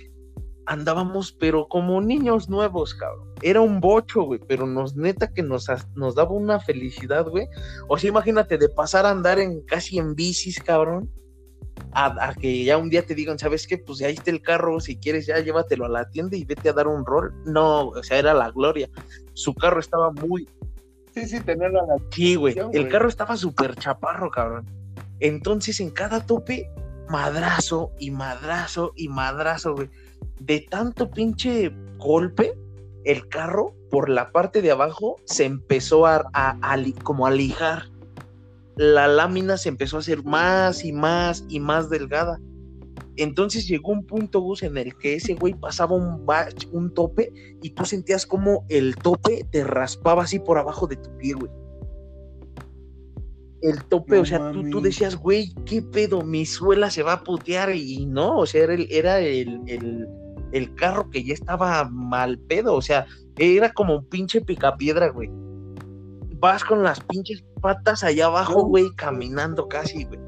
Andábamos, pero como niños nuevos, cabrón. Era un bocho, güey, pero nos neta que nos, nos daba una felicidad, güey. O sea, imagínate de pasar a andar en casi en bicis, cabrón. A, a que ya un día te digan, ¿sabes qué? Pues ahí está el carro, si quieres ya llévatelo a la tienda y vete a dar un rol. No, o sea, era la gloria. Su carro estaba muy, Sí, sí, tenerla a la. Sí, güey. El carro estaba súper chaparro, cabrón. Entonces, en cada tope, madrazo y madrazo y madrazo, güey. De tanto pinche golpe, el carro, por la parte de abajo, se empezó a, a- a como a lijar. La lámina se empezó a hacer más y más y más delgada. Entonces llegó un punto, Gus, en el que ese güey pasaba un, tope y tú sentías como el tope te raspaba así por abajo de tu pie, güey. El tope, No o sea, tú, decías, güey, ¿qué pedo? Mi suela se va a putear y no, o sea, era el, era el, el- el carro que ya estaba mal pedo, o sea, era como un pinche picapiedra, güey. Vas con las pinches patas allá abajo, güey, caminando casi, güey.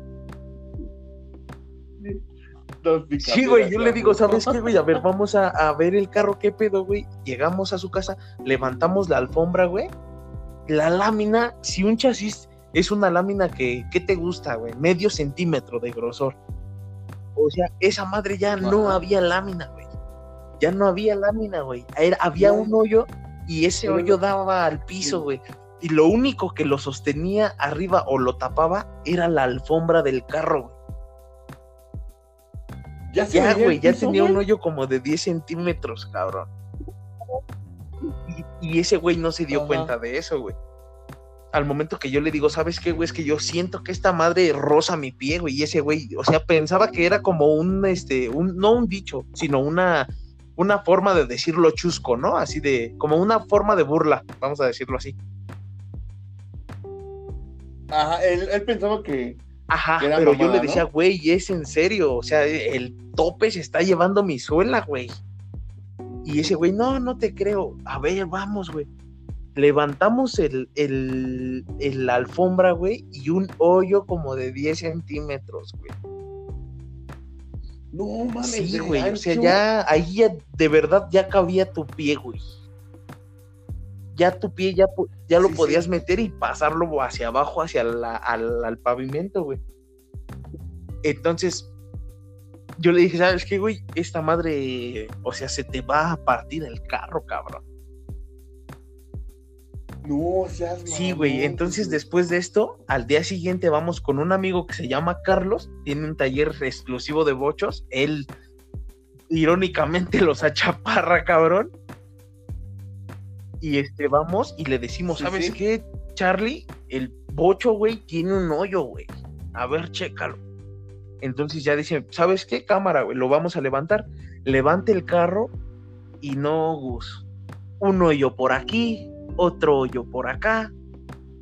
Sí, güey, yo le digo. ¿sabes qué, güey? A ver, vamos a, a ver el carro, ¿qué pedo, güey? Llegamos a su casa, levantamos la alfombra, güey. La lámina, si un chasis es una lámina que, ¿qué te gusta, güey? Medio centímetro de grosor. O sea, esa madre ya no había lámina, güey. Ya no había lámina, güey. Era- había un hoyo y ese hoyo daba al piso, güey. Y lo único que lo sostenía arriba o lo tapaba era la alfombra del carro, güey. Ya, se Ya, güey, ya piso, tenía un hoyo como de 10 centímetros, cabrón. Y, y ese güey no se dio Ajá. cuenta de eso, güey. Al momento que yo le digo, ¿sabes qué, güey? Es que yo siento que esta madre roza mi pie, güey. Y ese güey, o sea, pensaba que era como un, este, un, no un dicho, sino una, una forma de decirlo chusco, ¿no? Así de, como una forma de burla, vamos a decirlo así. Ajá, él, él pensaba que. Ajá, Era pero yo le decía, güey, es en serio, o sea, el tope se está llevando mi suela, güey. Y ese güey, no, no te creo. A ver, vamos, güey. Levantamos el, el, el- la alfombra, güey, y un hoyo como de 10 centímetros, güey. No mames. Sí, güey, o sea, ya, ahí ya, de verdad, ya cabía tu pie, güey. Ya tu pie ya, ya lo Sí, podías sí. meter y pasarlo hacia abajo, hacia la, al, al pavimento, güey. Entonces, yo le dije, ¿sabes qué, güey? Esta madre, o sea, se te va a partir el carro, cabrón. No, seas Sí, güey. Entonces, después de esto, al día siguiente vamos con un amigo que se llama Carlos. Tiene un taller exclusivo de bochos. Él, irónicamente, los achaparra, cabrón. Y este, vamos y le decimos, Sí, ¿sabes sí. qué, Charlie? El bocho, güey, tiene un hoyo, güey. A ver, chécalo. Entonces ya dice, ¿sabes qué? Cámara, güey, lo vamos a levantar. Levante el carro y no, Gus. Un hoyo por aquí, otro hoyo por acá.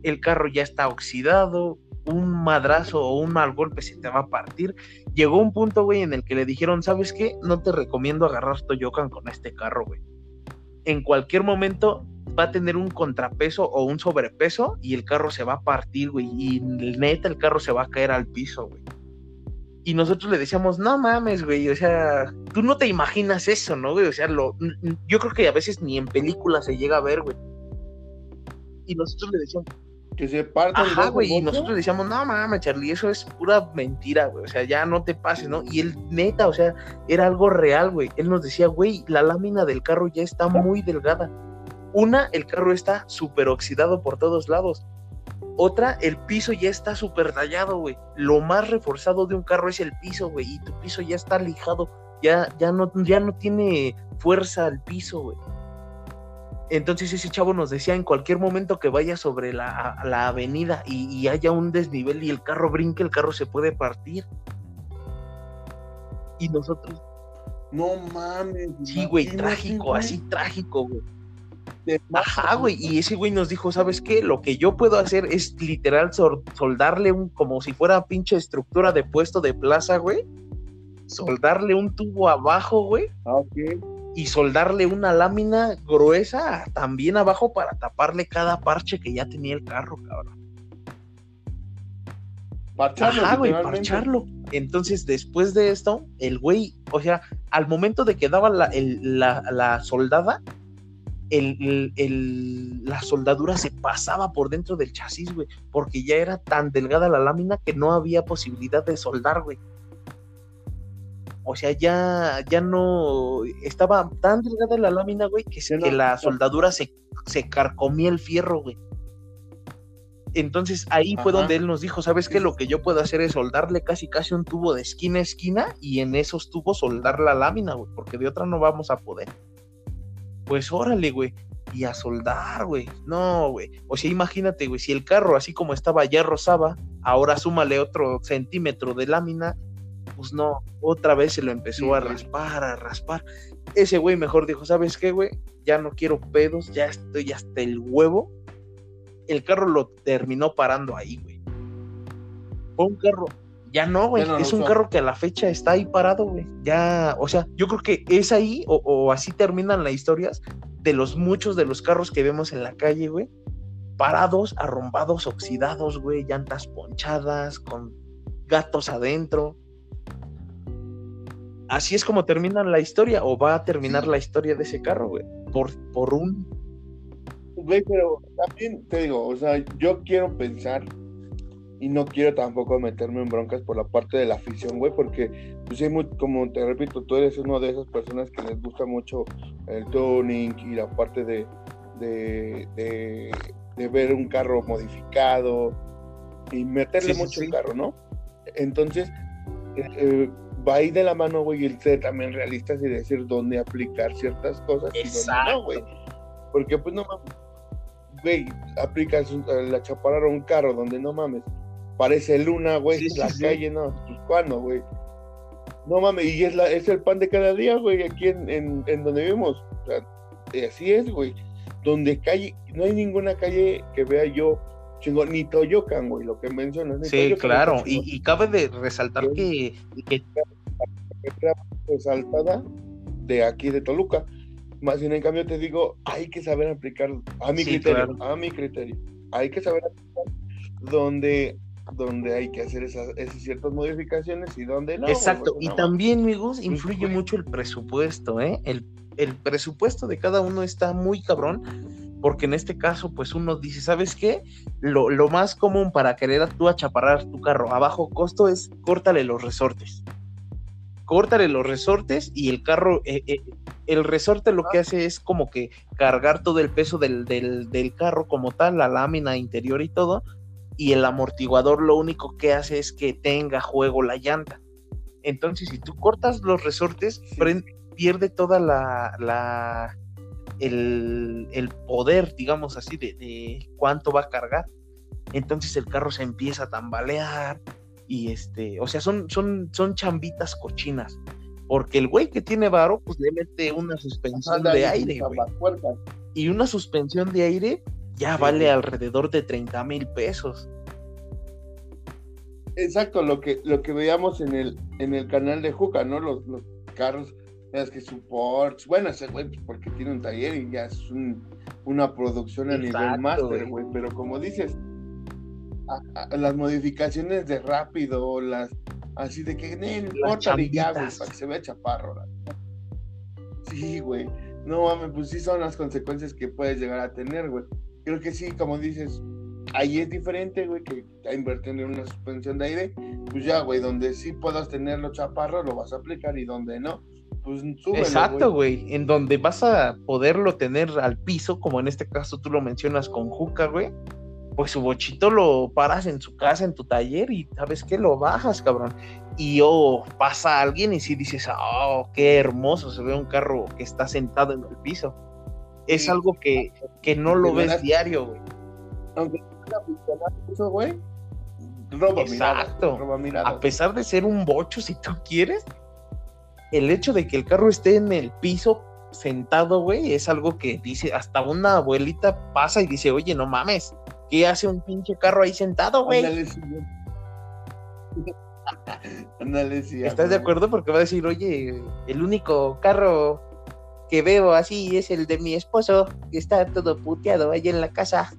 El carro ya está oxidado, un madrazo o un mal golpe se te va a partir. Llegó un punto, güey, en el que le dijeron, ¿sabes qué? No te recomiendo agarrar Toyocan con este carro, güey. En cualquier momento va a tener un contrapeso o un sobrepeso y el carro se va a partir, güey. Y neta, el carro se va a caer al piso, güey. Y nosotros le decíamos, no mames, güey, o sea, tú no te imaginas eso, ¿no, güey? O sea, lo, yo creo que a veces ni en películas se llega a ver, güey. Y nosotros le decíamos, Que se partan ajá, güey, y nosotros decíamos, no mames, Charlie, eso es pura mentira, güey, o sea, ya no te pases, ¿no? Y él, neta, o sea, era algo real, güey. Él nos decía, güey, la lámina del carro ya está muy delgada. Una, el carro está súper oxidado por todos lados. Otra, el piso ya está súper tallado, güey. Lo más reforzado de un carro es el piso, güey. Y tu piso ya está lijado. Ya, ya, no, ya no tiene fuerza el piso, güey. Entonces ese chavo nos decía en cualquier momento que vaya sobre la, avenida y, haya un desnivel y el carro brinque, el carro se puede partir. Y nosotros. No mames. Sí, güey, trágico, así trágico, güey. Ajá, güey. Y ese güey nos dijo, ¿sabes qué? Lo que yo puedo hacer es literal soldarle un, como si fuera pinche estructura de puesto de plaza, güey. Soldarle un tubo abajo, güey. Ah, ok y soldarle una lámina gruesa también abajo para taparle cada parche que ya tenía el carro, cabrón. Parcharlo, Ajá, güey, parcharlo. Entonces, después de esto, el güey, o sea, al momento de que daba la, la, soldada, el, la soldadura se pasaba por dentro del chasis, güey, porque ya era tan delgada la lámina que no había posibilidad de soldar, güey. O sea, ya, ya no estaba tan delgada la lámina, güey, que, que la soldadura se, se carcomía el fierro, güey. Entonces ahí fue donde él nos dijo, ¿sabes qué? Lo que yo puedo hacer es soldarle casi casi un tubo de esquina a esquina y en esos tubos soldar la lámina, güey, porque de otra no vamos a poder. Pues órale, güey. Y a soldar, güey. No, güey. O sea, imagínate, güey, si el carro así como estaba ya rozaba, ahora súmale otro centímetro de lámina, pues no, otra vez se lo empezó a raspar, a raspar. Ese güey mejor dijo, ¿sabes qué, güey? Ya no quiero pedos, ya estoy hasta el huevo. El carro lo terminó parando ahí, güey. Fue un carro, ya no, güey. es un carro que a la fecha está ahí parado, güey. Ya, o sea, yo creo que es ahí, o, o, así terminan las historias de los muchos de los carros que vemos en la calle, güey. Parados, arrombados, oxidados, güey. Llantas ponchadas, con gatos adentro así es como termina la historia o va a terminar la historia de ese carro, güey. Por, por un... Güey, pero también te digo, o sea, yo quiero pensar y no quiero tampoco meterme en broncas por la parte de la afición, güey, porque, pues, muy, como te repito, tú eres una de esas personas que les gusta mucho el tuning y la parte de, de, ver un carro modificado y meterle mucho el carro, ¿no? Entonces, eh, eh va ahí de la mano, güey, el ser también realistas y decir dónde aplicar ciertas cosas Exacto. y no, güey. Porque, pues, no mames, güey, aplicas la chaparra a un carro donde no mames, parece luna, güey, la calle, no, pues, ¿cuándo, güey? No mames, y es, la, es el pan de cada día, güey, aquí en, en, en donde vivimos. O sea, así es, güey. Donde calle, no hay ninguna calle que vea yo chingón, ni Toyocan, güey, lo que mencionas. Sí, claro, y, cabe de resaltar que, que... resaltada de aquí de Toluca. Más bien en cambio te digo, hay que saber aplicar a mi criterio, a mi criterio. Hay que saber aplicar donde donde hay que hacer esas, ciertas modificaciones y donde no. Exacto, y también, amigos, influye mucho el presupuesto, ¿eh? El, el presupuesto de cada uno está muy cabrón porque en este caso, pues uno dice, ¿sabes qué? Lo, más común para querer tú achaparrar tu carro a bajo costo es córtale los resortes. Córtale los resortes y el carro, eh, eh, el resorte lo que hace es como que cargar todo el peso del, del carro como tal, la lámina interior y todo, y el amortiguador lo único que hace es que tenga juego la llanta. Entonces, si tú cortas los resortes, pierde toda la, la, el, poder, digamos así, de, cuánto va a cargar. Entonces el carro se empieza a tambalear y este, o sea, son, son, son chambitas cochinas. Porque el güey que tiene varo, pues le mete una suspensión de aire, Y una suspensión de aire ya vale alrededor de 30 mil pesos. Exacto, lo que, lo que veíamos en el, en el canal de Juca, ¿no? Los, los carros es que su Porsche, bueno, ese güey, pues, porque tiene un taller y ya es una producción a nivel máster, güey, pero como dices, las modificaciones de rápido, las así de que no importa ya, güey, para que se vea chaparro. Sí, güey. No mames, pues sí son las consecuencias que puedes llegar a tener, güey. Creo que sí, como dices, ahí es diferente, güey, que invertir en una suspensión de aire, pues ya, güey, donde sí puedas tenerlo chaparro, lo vas a aplicar y donde no, pues Exacto, güey. En donde vas a poderlo tener al piso, como en este caso tú lo mencionas con Juca, güey. pues su bochito lo paras en su casa, en tu taller y sabes que lo bajas, cabrón. Y oh, pasa alguien y si dices, oh, qué hermoso, se ve un carro que está sentado en el piso. Es algo que, que no lo ves diario, güey. Aunque eso, güey, Exacto. A pesar de ser un bocho, si tú quieres, el hecho de que el carro esté en el piso sentado, güey, es algo que dice, hasta una abuelita pasa y dice, oye, no mames, ¿qué hace un pinche carro ahí sentado, güey? ¿Estás de acuerdo? Porque va a decir, oye, el único carro que veo así es el de mi esposo, que está todo puteado ahí en la casa.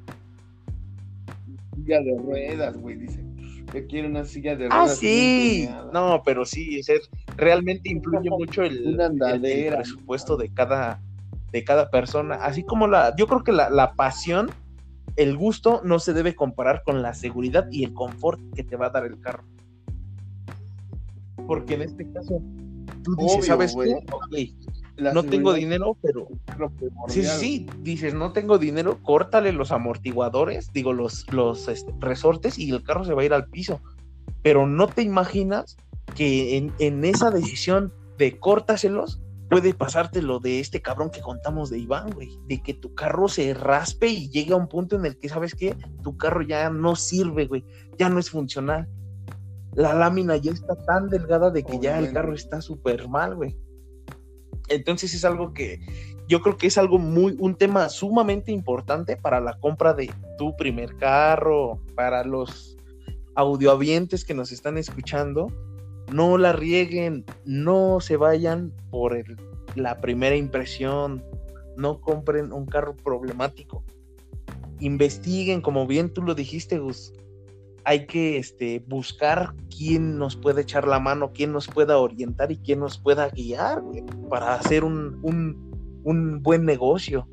Silla de ruedas, güey, dice. Que quiere una silla de ah, ruedas. Ah, sí. No, pero sí, es, realmente influye mucho el, presupuesto de cada, de cada persona. Así como la, yo creo que la, la pasión el gusto no se debe comparar con la seguridad y el confort que te va a dar el carro. Porque en este caso, tú dices, ¿sabes qué? no tengo dinero, pero... Sí, sí, dices, no tengo dinero, córtale los amortiguadores, digo, los, los este, resortes y el carro se va a ir al piso. Pero no te imaginas que en, en esa decisión de córtaselos, puede pasarte lo de este cabrón que contamos de Iván, güey, de que tu carro se raspe y llegue a un punto en el que, ¿sabes qué? Tu carro ya no sirve, güey, ya no es funcional. La lámina ya está tan delgada de que ya el carro está súper mal, güey. Entonces es algo que yo creo que es algo muy, un tema sumamente importante para la compra de tu primer carro, para los audioavientes que nos están escuchando no la rieguen, no se vayan por la primera impresión, no compren un carro problemático. Investiguen, como bien tú lo dijiste, Gus. Hay que este, buscar quién nos puede echar la mano, quién nos pueda orientar y quién nos pueda guiar para hacer un, un buen negocio.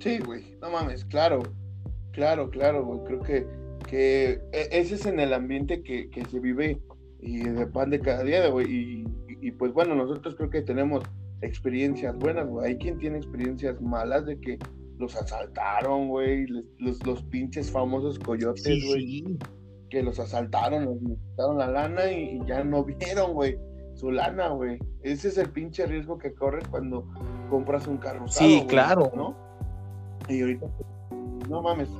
Sí, güey, no mames, claro, claro, claro, güey. Creo que que e, ese es en el ambiente que, se vive y de pan de cada día, güey. Y, pues bueno, nosotros creo que tenemos experiencias buenas, güey. Hay quien tiene experiencias malas de que los asaltaron, güey. Los, los pinches famosos coyotes, güey. Que los asaltaron, los quitaron la lana y, ya no vieron, güey, su lana, güey. Ese es el pinche riesgo que corres cuando compras un carro. Sí, claro. ¿no? Y ahorita, no mames,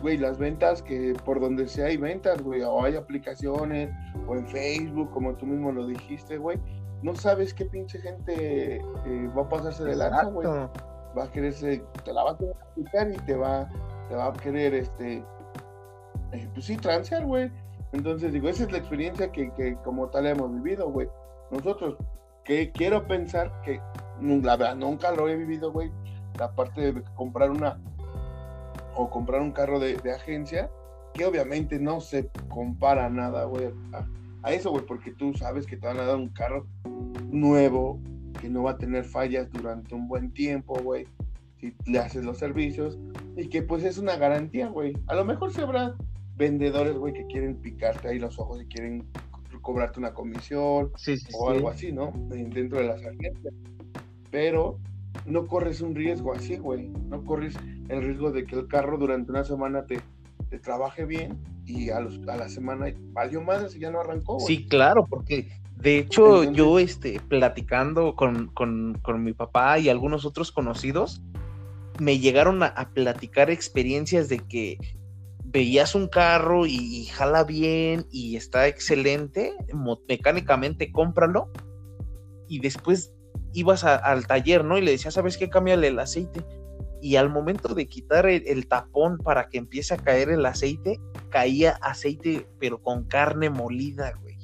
güey, las ventas que por donde sea hay ventas, güey, o hay aplicaciones, o en Facebook, como tú mismo lo dijiste, güey, no sabes qué pinche gente eh, va a pasarse de lanza, güey. Va a quererse, te la va a querer aplicar y te va, te va a querer, este, eh, pues sí, transear, güey. Entonces, digo, esa es la experiencia que, que como tal hemos vivido, güey. Nosotros, que quiero pensar que, la verdad, nunca lo he vivido, güey, la parte de comprar una o comprar un carro de, agencia, que obviamente no se compara nada, güey, a, eso, güey, porque tú sabes que te van a dar un carro nuevo, que no va a tener fallas durante un buen tiempo, güey, si le haces los servicios, y que pues es una garantía, güey. A lo mejor se habrá vendedores, güey, que quieren picarte ahí los ojos y quieren cobrarte una comisión o algo así, ¿no? Dentro de las agencias. Pero no corres un riesgo así, güey. No corres el riesgo de que el carro durante una semana te, te trabaje bien y a, los, a la semana valió más y ya no arrancó. Sí, claro, porque de hecho yo este, platicando con, con, con, mi papá y algunos otros conocidos, me llegaron a, a platicar experiencias de que veías un carro y, y, jala bien y está excelente, mecánicamente cómpralo y después ibas al taller, ¿no? Y le decías, ¿sabes qué? Cámbiale el aceite. Y al momento de quitar el, tapón para que empiece a caer el aceite, caía aceite, pero con carne molida, güey.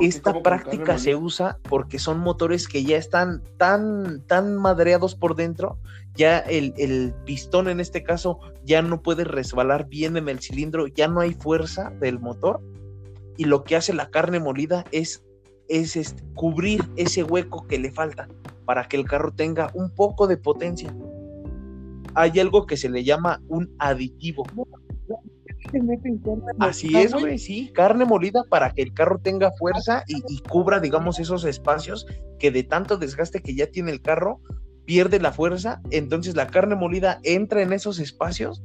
Esta práctica se usa porque son motores que ya están tan, tan madreados por dentro, ya el, el, pistón en este caso ya no puede resbalar bien en el cilindro, ya no hay fuerza del motor y lo que hace la carne molida es es este, cubrir ese hueco que le falta para que el carro tenga un poco de potencia. Hay algo que se le llama un aditivo. Así es, güey, sí, carne molida para que el carro tenga fuerza y, y, cubra, digamos, esos espacios que de tanto desgaste que ya tiene el carro, pierde la fuerza. Entonces la carne molida entra en esos espacios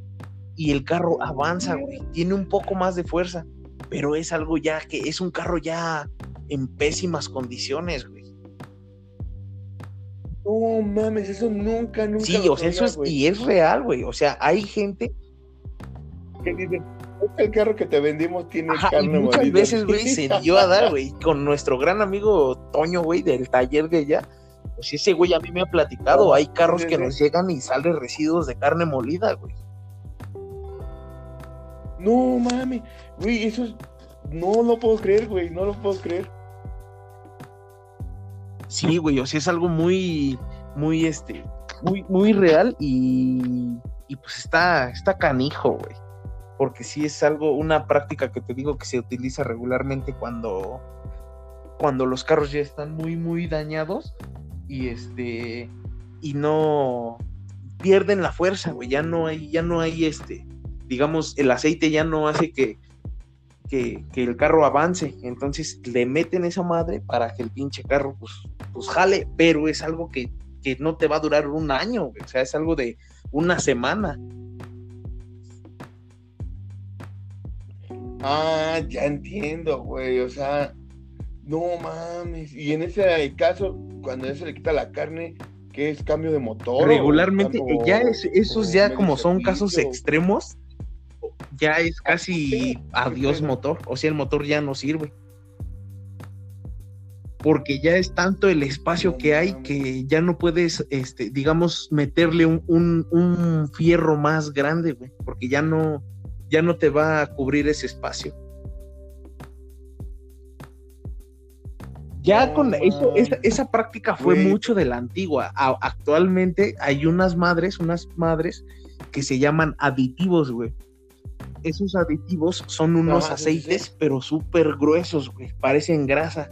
y el carro avanza, güey. Tiene un poco más de fuerza, pero es algo ya que es un carro ya en pésimas condiciones, güey. No mames, eso nunca, nunca. Sí, o sea, eso es, y es real, güey. O sea, hay gente que dice, el carro que te vendimos tiene carne y muchas veces, güey, se dio a dar, güey, con nuestro gran amigo Toño, güey, del taller de allá. Pues ese güey a mí me ha platicado, hay carros que nos llegan y salen residuos de carne molida, güey. No mames, güey, eso es... no lo puedo creer, güey, no lo puedo creer. Sí, güey, o sea, es algo muy, muy, este, muy, muy real y, y pues está, está canijo, güey. Porque sí es algo, una práctica que te digo que se utiliza regularmente cuando, cuando los carros ya están muy, muy dañados y este, y no pierden la fuerza, güey, ya no hay, ya no hay este, digamos, el aceite ya no hace que, que, el carro avance. Entonces le meten esa madre para que el pinche carro pues, pues jale, pero es algo que, que no te va a durar un año, o sea, es algo de una semana. Ah, ya entiendo, güey, o sea, no mames. Y en ese caso, cuando ya se le quita la carne, ¿qué es cambio de motor? Regularmente, ya es, esos ya como son casos extremos, ya es casi adiós motor, o sea, el motor ya no sirve. Porque ya es tanto el espacio que hay que ya no puedes, este, digamos, meterle un, un, fierro más grande, güey, porque ya no, ya no te va a cubrir ese espacio. Ya con eso, esa, esa práctica fue mucho de la antigua. actualmente hay unas madres, unas madres que se llaman aditivos, güey esos aditivos son unos aceites, pero súper gruesos, güey. Parecen grasa.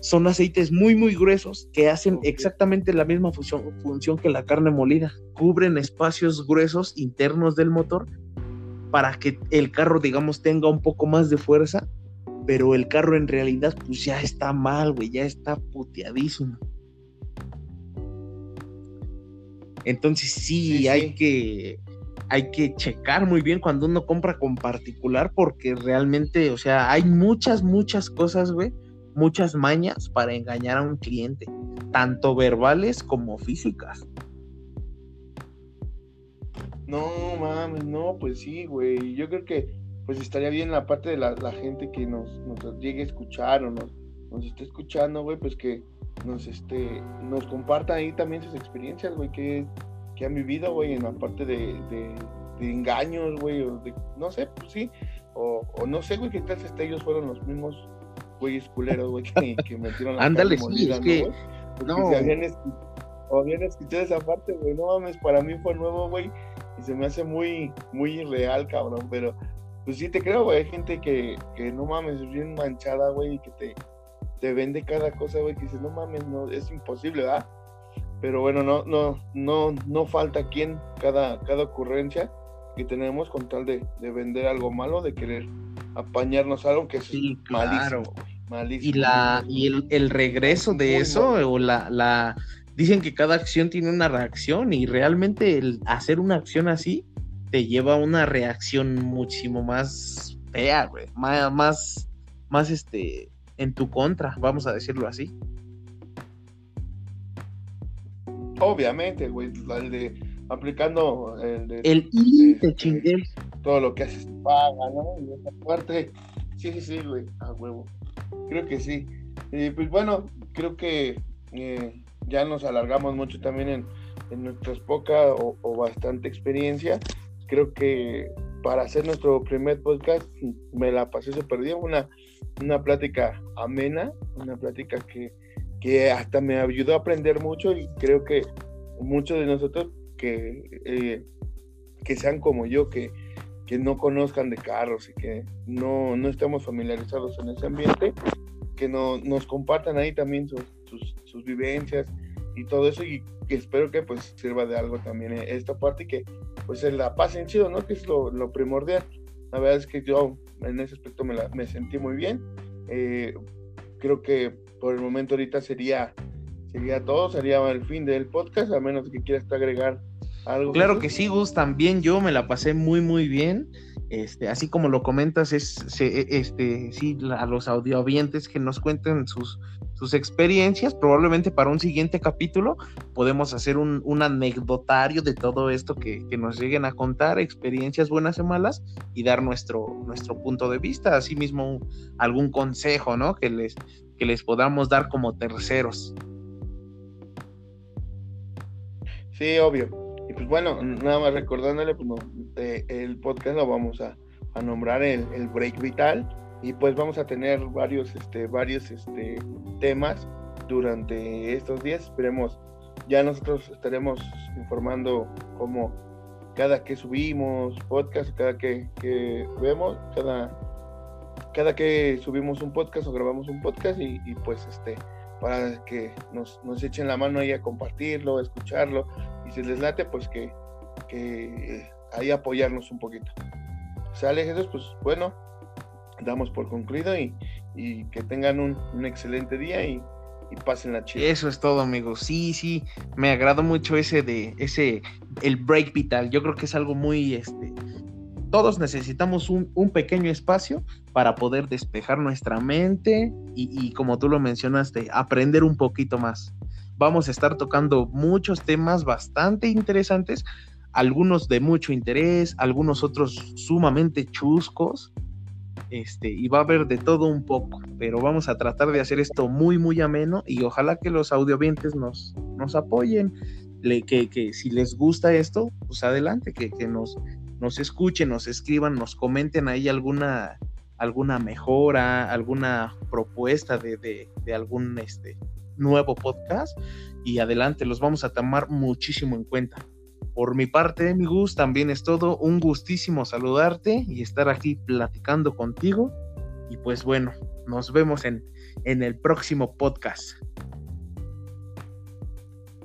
Son aceites muy, muy gruesos que hacen exactamente la misma función, función que la carne molida. Cubren espacios gruesos internos del motor para que el carro, digamos, tenga un poco más de fuerza, pero el carro en realidad, pues ya está mal, güey, ya está puteadísimo. Entonces sí, hay que hay que checar muy bien cuando uno compra con particular porque realmente, o sea, hay muchas, muchas cosas, güey, muchas mañas para engañar a un cliente, tanto verbales como físicas. No mames, no, pues sí, güey. Yo creo que pues estaría bien la parte de la, gente que nos, nos, llegue a escuchar o nos, nos esté escuchando, güey, pues que nos este nos compartan ahí también sus experiencias, güey, que que han vivido, güey, en la parte de, engaños, güey, o de, no sé, pues sí, o, no sé, güey, qué tal si ellos fueron los mismos güeyes culeros, güey, que, metieron la Ándale, sí, es que, no, no. habían, escuchado esa parte, güey, no mames, para mí fue nuevo, güey, y se me hace muy, muy irreal, cabrón, pero, pues sí te creo, güey, hay gente que, que no mames, es bien manchada, güey, y que te, te vende cada cosa, güey, que dices, no mames, no, es imposible, ¿verdad? Pero bueno, no, no, no, no falta quien cada, cada ocurrencia que tenemos con tal de, vender algo malo, de querer apañarnos algo que es malísimo, Y la, y el, regreso de eso, o la, la dicen que cada acción tiene una reacción, y realmente el hacer una acción así te lleva a una reacción muchísimo más fea, güey, más, más, más este en tu contra, vamos a decirlo así. Obviamente, güey, el de aplicando el de, el I de, chingue. Todo lo que haces paga, ¿no? Y esa parte, sí, sí, sí, güey, a huevo. Creo que sí. Y pues bueno, creo que eh, ya nos alargamos mucho también en, en nuestras poca o, bastante experiencia. Creo que para hacer nuestro primer podcast me la pasé súper bien, una, una plática amena, una plática que que hasta me ayudó a aprender mucho y creo que muchos de nosotros que, eh, que sean como yo, que, que no conozcan de carros y que no, no estamos familiarizados en ese ambiente, que no, nos compartan ahí también sus, sus, vivencias y todo eso y espero que pues sirva de algo también esta parte y que pues se la pasen chido, ¿no? Que es lo, primordial. La verdad es que yo en ese aspecto me, me sentí muy bien. Eh, creo que por el momento ahorita sería, sería todo, sería el fin del podcast, a menos que quieras agregar algo. Claro que sí, Gus, también yo me la pasé muy, muy bien. Este, así como lo comentas, es este, sí, a los audiovientes que nos cuenten sus, sus experiencias. Probablemente para un siguiente capítulo podemos hacer un, anecdotario de todo esto que, nos lleguen a contar, experiencias buenas y malas, y dar nuestro, nuestro punto de vista. Asimismo, algún consejo, ¿no? Que les, que les podamos dar como terceros. Sí, obvio. Y pues bueno, nada más recordándole, pues el podcast lo vamos a, nombrar el, Break Vital y pues vamos a tener varios, este, varios este, temas durante estos días. Esperemos, ya nosotros estaremos informando cómo cada que subimos podcast, cada que, vemos, cada, cada que subimos un podcast o grabamos un podcast y, y pues este para que nos, nos, echen la mano ahí a compartirlo, a escucharlo y si les late, pues que, ahí apoyarnos un poquito. Sale Jesús, pues bueno, damos por concluido y, que tengan un, excelente día y, y pasen la chida. Eso es todo, amigos. Sí, sí, me agradó mucho ese de ese el break vital. Yo creo que es algo muy este todos necesitamos un, pequeño espacio para poder despejar nuestra mente y, como tú lo mencionaste, aprender un poquito más. Vamos a estar tocando muchos temas bastante interesantes, algunos de mucho interés, algunos otros sumamente chuscos, este, y va a haber de todo un poco, pero vamos a tratar de hacer esto muy, muy ameno y ojalá que los audiovientes nos, nos apoyen, que, que, si les gusta esto, pues adelante, que, que nos, nos escuchen, nos escriban, nos comenten ahí alguna, alguna mejora, alguna propuesta de, algún este, nuevo podcast y adelante, los vamos a tomar muchísimo en cuenta. Por mi parte, mi Gus, también es todo un gustísimo saludarte y estar aquí platicando contigo. Y pues bueno, nos vemos en, en el próximo podcast.